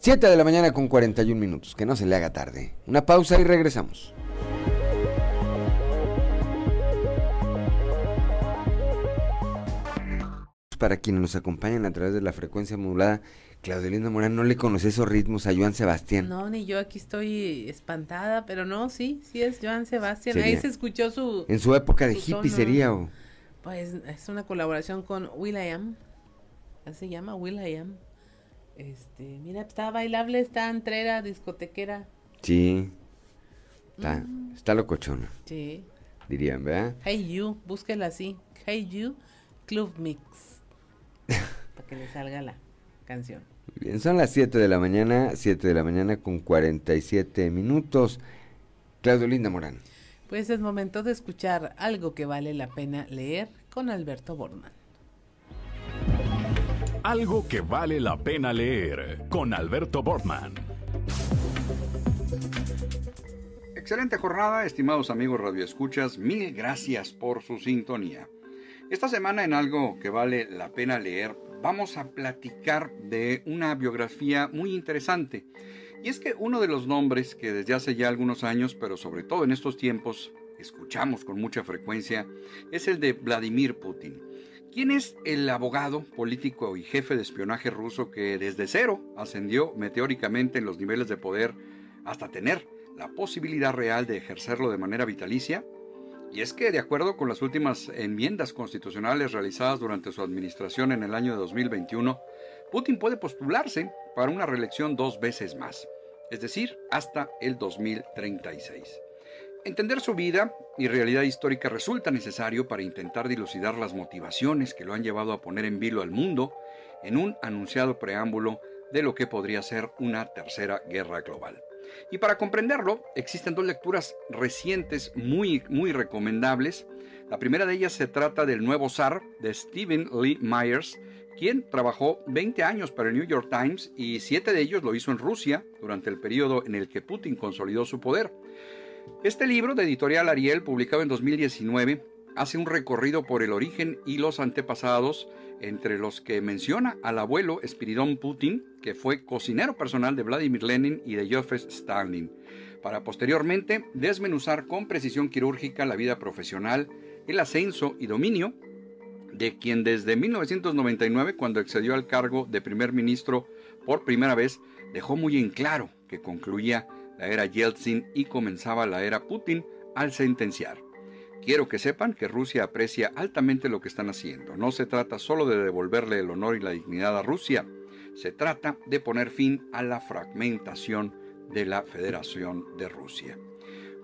7 de la mañana con 41 minutos, que no se le haga tarde. Una pausa y regresamos. Para quienes nos acompañan a través de la frecuencia modulada, Claudelina Morán no le conoce esos ritmos a Joan Sebastián. No, ni yo aquí estoy espantada, pero no, sí, sí es Joan Sebastián. Sería- Ahí se escuchó su. En su época de su hippie tono. sería o Pues es una colaboración con Will.i.am. Así se llama, Will.i.am. Este, mira, está bailable, está entrera, discotequera. sí. Está, Mm. está locochona, Sí. dirían, ¿verdad? Hey You, búsquela así. Hey You, Club Mix. para que le salga la canción. Bien, son las 7 de la mañana, 7 de la mañana con 47 minutos. Claudio Linda Morán. Pues es momento de escuchar algo que vale la pena leer con Alberto Borman. Algo que vale la pena leer con Alberto Bortman. Excelente jornada, estimados amigos radioescuchas. Mil gracias por su sintonía. Esta semana en algo que vale la pena leer, vamos a platicar de una biografía muy interesante. Y es que uno de los nombres que desde hace ya algunos años, pero sobre todo en estos tiempos, escuchamos con mucha frecuencia, es el de Vladimir Putin. ¿Quién es el abogado, político y jefe de espionaje ruso que desde cero ascendió meteóricamente en los niveles de poder hasta tener la posibilidad real de ejercerlo de manera vitalicia? Y es que, de acuerdo con las últimas enmiendas constitucionales realizadas durante su administración en el año de 2021, Putin puede postularse para una reelección dos veces más, es decir, hasta el 2036. Entender su vida y realidad histórica resulta necesario para intentar dilucidar las motivaciones que lo han llevado a poner en vilo al mundo en un anunciado preámbulo de lo que podría ser una tercera guerra global. Y para comprenderlo, existen dos lecturas recientes muy, muy recomendables. La primera de ellas se trata del nuevo zar de Stephen Lee Myers, quien trabajó 20 años para el New York Times y siete de ellos lo hizo en Rusia durante el periodo en el que Putin consolidó su poder. Este libro de editorial Ariel, publicado en 2019, hace un recorrido por el origen y los antepasados, entre los que menciona al abuelo Spiridon Putin, que fue cocinero personal de Vladimir Lenin y de Joseph Stalin, para posteriormente desmenuzar con precisión quirúrgica la vida profesional, el ascenso y dominio de quien desde 1999, cuando accedió al cargo de primer ministro por primera vez, dejó muy en claro que concluía la era Yeltsin y comenzaba la era Putin al sentenciar. Quiero que sepan que Rusia aprecia altamente lo que están haciendo. No se trata solo de devolverle el honor y la dignidad a Rusia, se trata de poner fin a la fragmentación de la Federación de Rusia.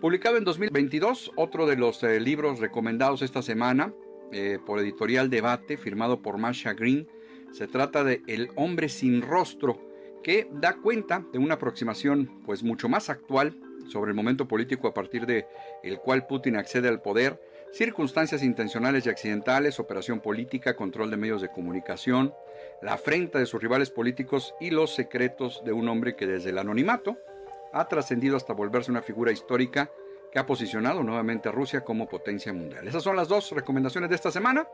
Publicado en 2022, otro de los eh, libros recomendados esta semana eh, por Editorial Debate, firmado por Masha Green, se trata de El hombre sin rostro, que da cuenta de una aproximación pues mucho más actual sobre el momento político a partir de el cual Putin accede al poder, circunstancias intencionales y accidentales, operación política, control de medios de comunicación, la afrenta de sus rivales políticos y los secretos de un hombre que desde el anonimato ha trascendido hasta volverse una figura histórica que ha posicionado nuevamente a Rusia como potencia mundial. Esas son las dos recomendaciones de esta semana.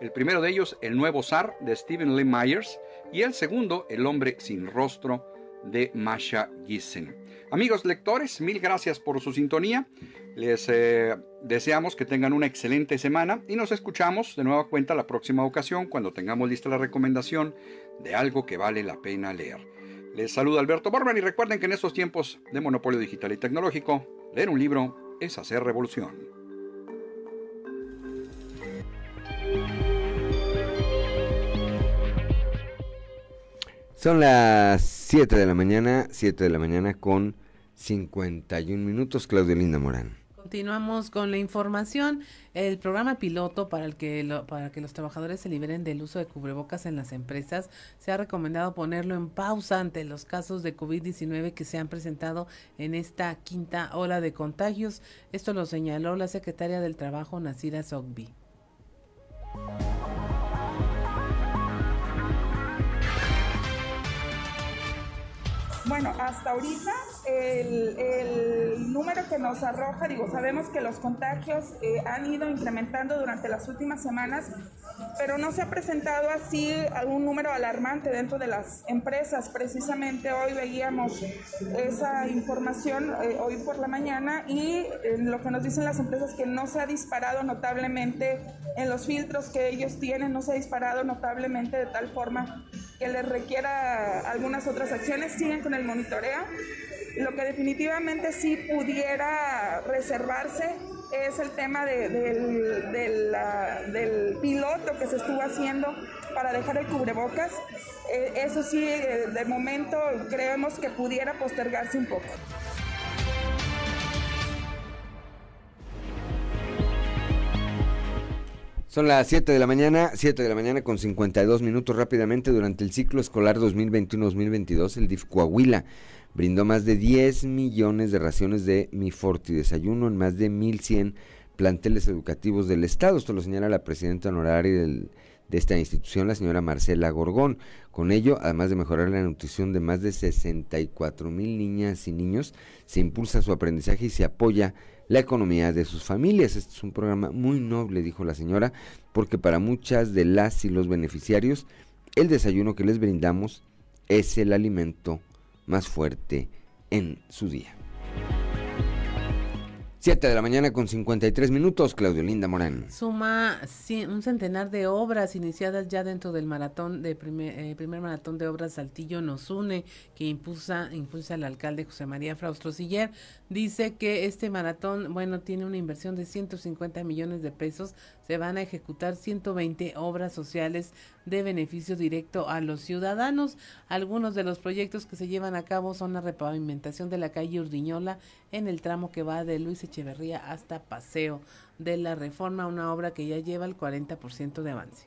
El primero de ellos, El nuevo zar de Stephen Lee Myers y el segundo, El hombre sin rostro de Masha Gissen. Amigos lectores, mil gracias por su sintonía. Les eh, deseamos que tengan una excelente semana y nos escuchamos de nueva cuenta la próxima ocasión cuando tengamos lista la recomendación de algo que vale la pena leer. Les saluda Alberto Borman y recuerden que en estos tiempos de monopolio digital y tecnológico, leer un libro es hacer revolución. Son las 7 de la mañana, 7 de la mañana con 51 minutos, Claudio Linda Morán. Continuamos con la información. El programa piloto para el que para que los trabajadores se liberen del uso de cubrebocas en las empresas se ha recomendado ponerlo en pausa ante los casos de COVID-19 que se han presentado en esta quinta ola de contagios. Esto lo señaló la secretaria del Trabajo, Nasira Sogbi. Bueno, hasta ahorita el, número que nos arroja, digo, sabemos que los contagios eh, han ido incrementando durante las últimas semanas, pero no se ha presentado así algún número alarmante dentro de las empresas. Precisamente hoy veíamos esa información eh, hoy por la mañana y eh, lo que nos dicen las empresas que no se ha disparado notablemente en los filtros que ellos tienen, no se ha disparado notablemente de tal forma que les requiera algunas otras acciones, siguen con el monitoreo. Lo que definitivamente sí pudiera reservarse es el tema del, del, piloto que se estuvo haciendo para dejar el cubrebocas. Eh, eso sí, eh, de momento creemos que pudiera postergarse un poco. Son las 7 de la mañana, 7 de la mañana con 52 minutos rápidamente durante el ciclo escolar 2021-2022 el DIF Coahuila brindó más de 10 millones de raciones de Mi Forti desayuno en más de 1100 planteles educativos del estado. Esto lo señala la presidenta honoraria de esta institución, la señora Marcela Gorgón. Con ello, además de mejorar la nutrición de más de 64 mil niñas y niños, se impulsa su aprendizaje y se apoya la economía de sus familias. Este es un programa muy noble, dijo la señora, porque para muchas de las y los beneficiarios, el desayuno que les brindamos es el alimento más fuerte en su día. 7 de la mañana con 53 minutos, Claudio Linda Morán. Suma un centenar de obras iniciadas ya dentro del maratón de primer, eh, primer maratón de obras Saltillo nos une, que impulsa, impulsa el alcalde José María Fraustro Siller. Dice que este maratón, bueno, tiene una inversión de 150 millones de pesos. Se van a ejecutar 120 obras sociales de beneficio directo a los ciudadanos. Algunos de los proyectos que se llevan a cabo son la repavimentación de la calle Urdiñola en el tramo que va de Luis Echeverría hasta Paseo de la Reforma, una obra que ya lleva el 40% de avance.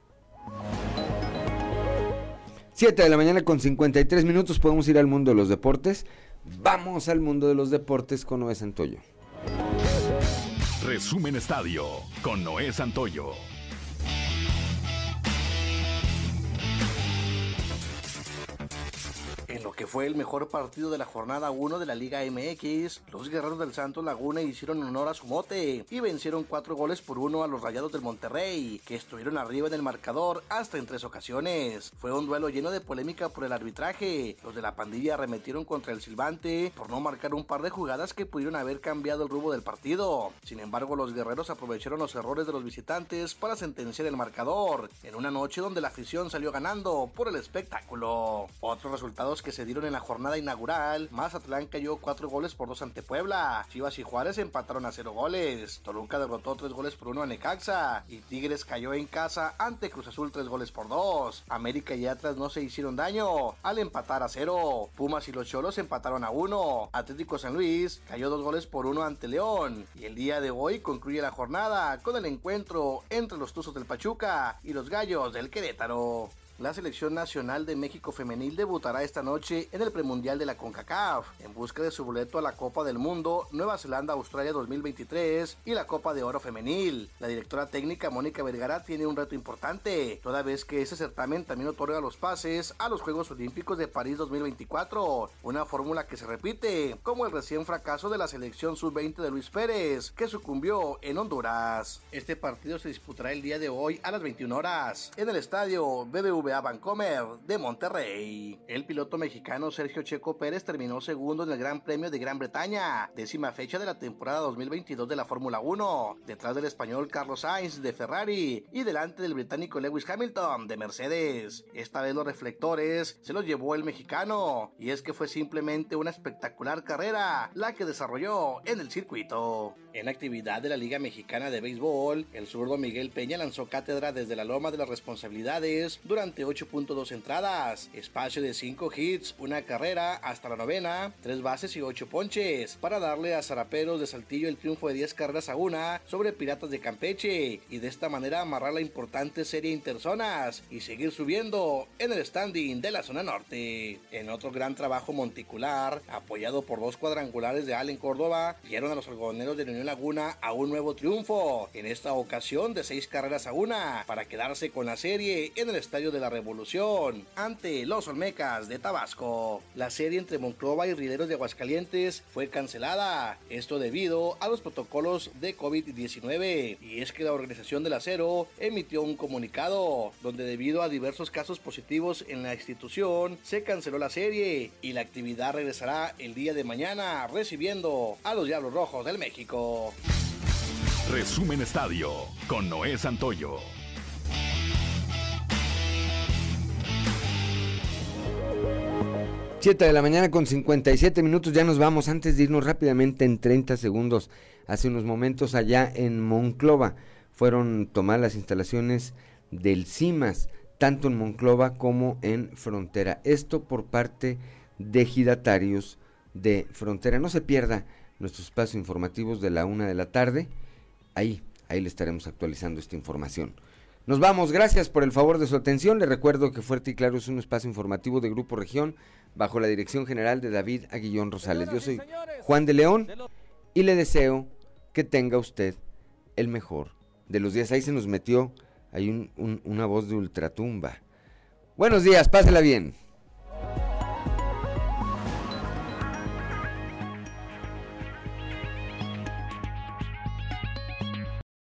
7 de la mañana con 53 minutos podemos ir al mundo de los deportes. Vamos al mundo de los deportes con Noé Santoyo. Resumen Estadio con Noé Santoyo. Que fue el mejor partido de la jornada 1 de la Liga MX, los guerreros del Santos Laguna hicieron honor a su mote y vencieron 4 goles por 1 a los Rayados del Monterrey, que estuvieron arriba en el marcador hasta en tres ocasiones. Fue un duelo lleno de polémica por el arbitraje. Los de la pandilla arremetieron contra el silbante por no marcar un par de jugadas que pudieron haber cambiado el rumbo del partido. Sin embargo, los guerreros aprovecharon los errores de los visitantes para sentenciar el marcador en una noche donde la afición salió ganando por el espectáculo. Otros resultados que se dieron en la jornada inaugural. Mazatlán cayó 4 goles por 2 ante Puebla. Chivas y Juárez empataron a 0 goles. Toluca derrotó 3 goles por 1 a Necaxa. Y Tigres cayó en casa ante Cruz Azul 3 goles por 2. América y Atlas no se hicieron daño al empatar a 0. Pumas y los Cholos empataron a 1. Atlético San Luis cayó 2 goles por 1 ante León. Y el día de hoy concluye la jornada con el encuentro entre los Tuzos del Pachuca y los Gallos del Querétaro. La selección nacional de México femenil debutará esta noche en el premundial de la CONCACAF en busca de su boleto a la Copa del Mundo Nueva Zelanda-Australia 2023 y la Copa de Oro femenil. La directora técnica Mónica Vergara tiene un reto importante, toda vez que ese certamen también otorga los pases a los Juegos Olímpicos de París 2024, una fórmula que se repite, como el recién fracaso de la selección sub-20 de Luis Pérez, que sucumbió en Honduras. Este partido se disputará el día de hoy a las 21 horas en el estadio BBVA Bancomer de Monterrey. El piloto mexicano Sergio Checo Pérez terminó segundo en el Gran Premio de Gran Bretaña, décima fecha de la temporada 2022 de la Fórmula 1, detrás del español Carlos Sainz de Ferrari y delante del británico Lewis Hamilton de Mercedes. Esta vez los reflectores se los llevó el mexicano y es que fue simplemente una espectacular carrera la que desarrolló en el circuito. En actividad de la Liga Mexicana de Béisbol, el zurdo Miguel Peña lanzó cátedra desde la loma de las responsabilidades durante 8.2 entradas, espacio de 5 hits, una carrera hasta la novena, 3 bases y 8 ponches, para darle a Zaraperos de Saltillo el triunfo de 10 carreras a una sobre Piratas de Campeche y de esta manera amarrar la importante serie interzonas y seguir subiendo en el standing de la zona norte. En otro gran trabajo monticular, apoyado por dos cuadrangulares de Allen Córdoba, dieron a los algodoneros de la Unión Laguna a un nuevo triunfo, en esta ocasión de 6 carreras a una, para quedarse con la serie en el Estadio de la Revolución, ante los Olmecas de Tabasco. La serie entre Monclova y Rileros de Aguascalientes fue cancelada, esto debido a los protocolos de COVID-19, y es que la Organización del Acero emitió un comunicado donde debido a diversos casos positivos en la institución se canceló la serie y la actividad regresará el día de mañana recibiendo a los Diablos Rojos del México. Resumen Estadio con Noé Santoyo. 7 de la mañana con 57 minutos, ya nos vamos. Antes de irnos rápidamente en 30 segundos, hace unos momentos allá en Monclova fueron tomadas las instalaciones del CIMAS, tanto en Monclova como en Frontera. Esto por parte de ejidatarios de Frontera. No se pierda nuestros espacios informativos de la una de la tarde. Ahí, ahí le estaremos actualizando esta información. Nos vamos, gracias por el favor de su atención. Le recuerdo que Fuerte y Claro es un espacio informativo de Grupo Región bajo la dirección general de David Aguillón Rosales. Yo soy Juan de León y le deseo que tenga usted el mejor de los días. Ahí se nos metió, hay una voz de ultratumba. Buenos días, pásela bien.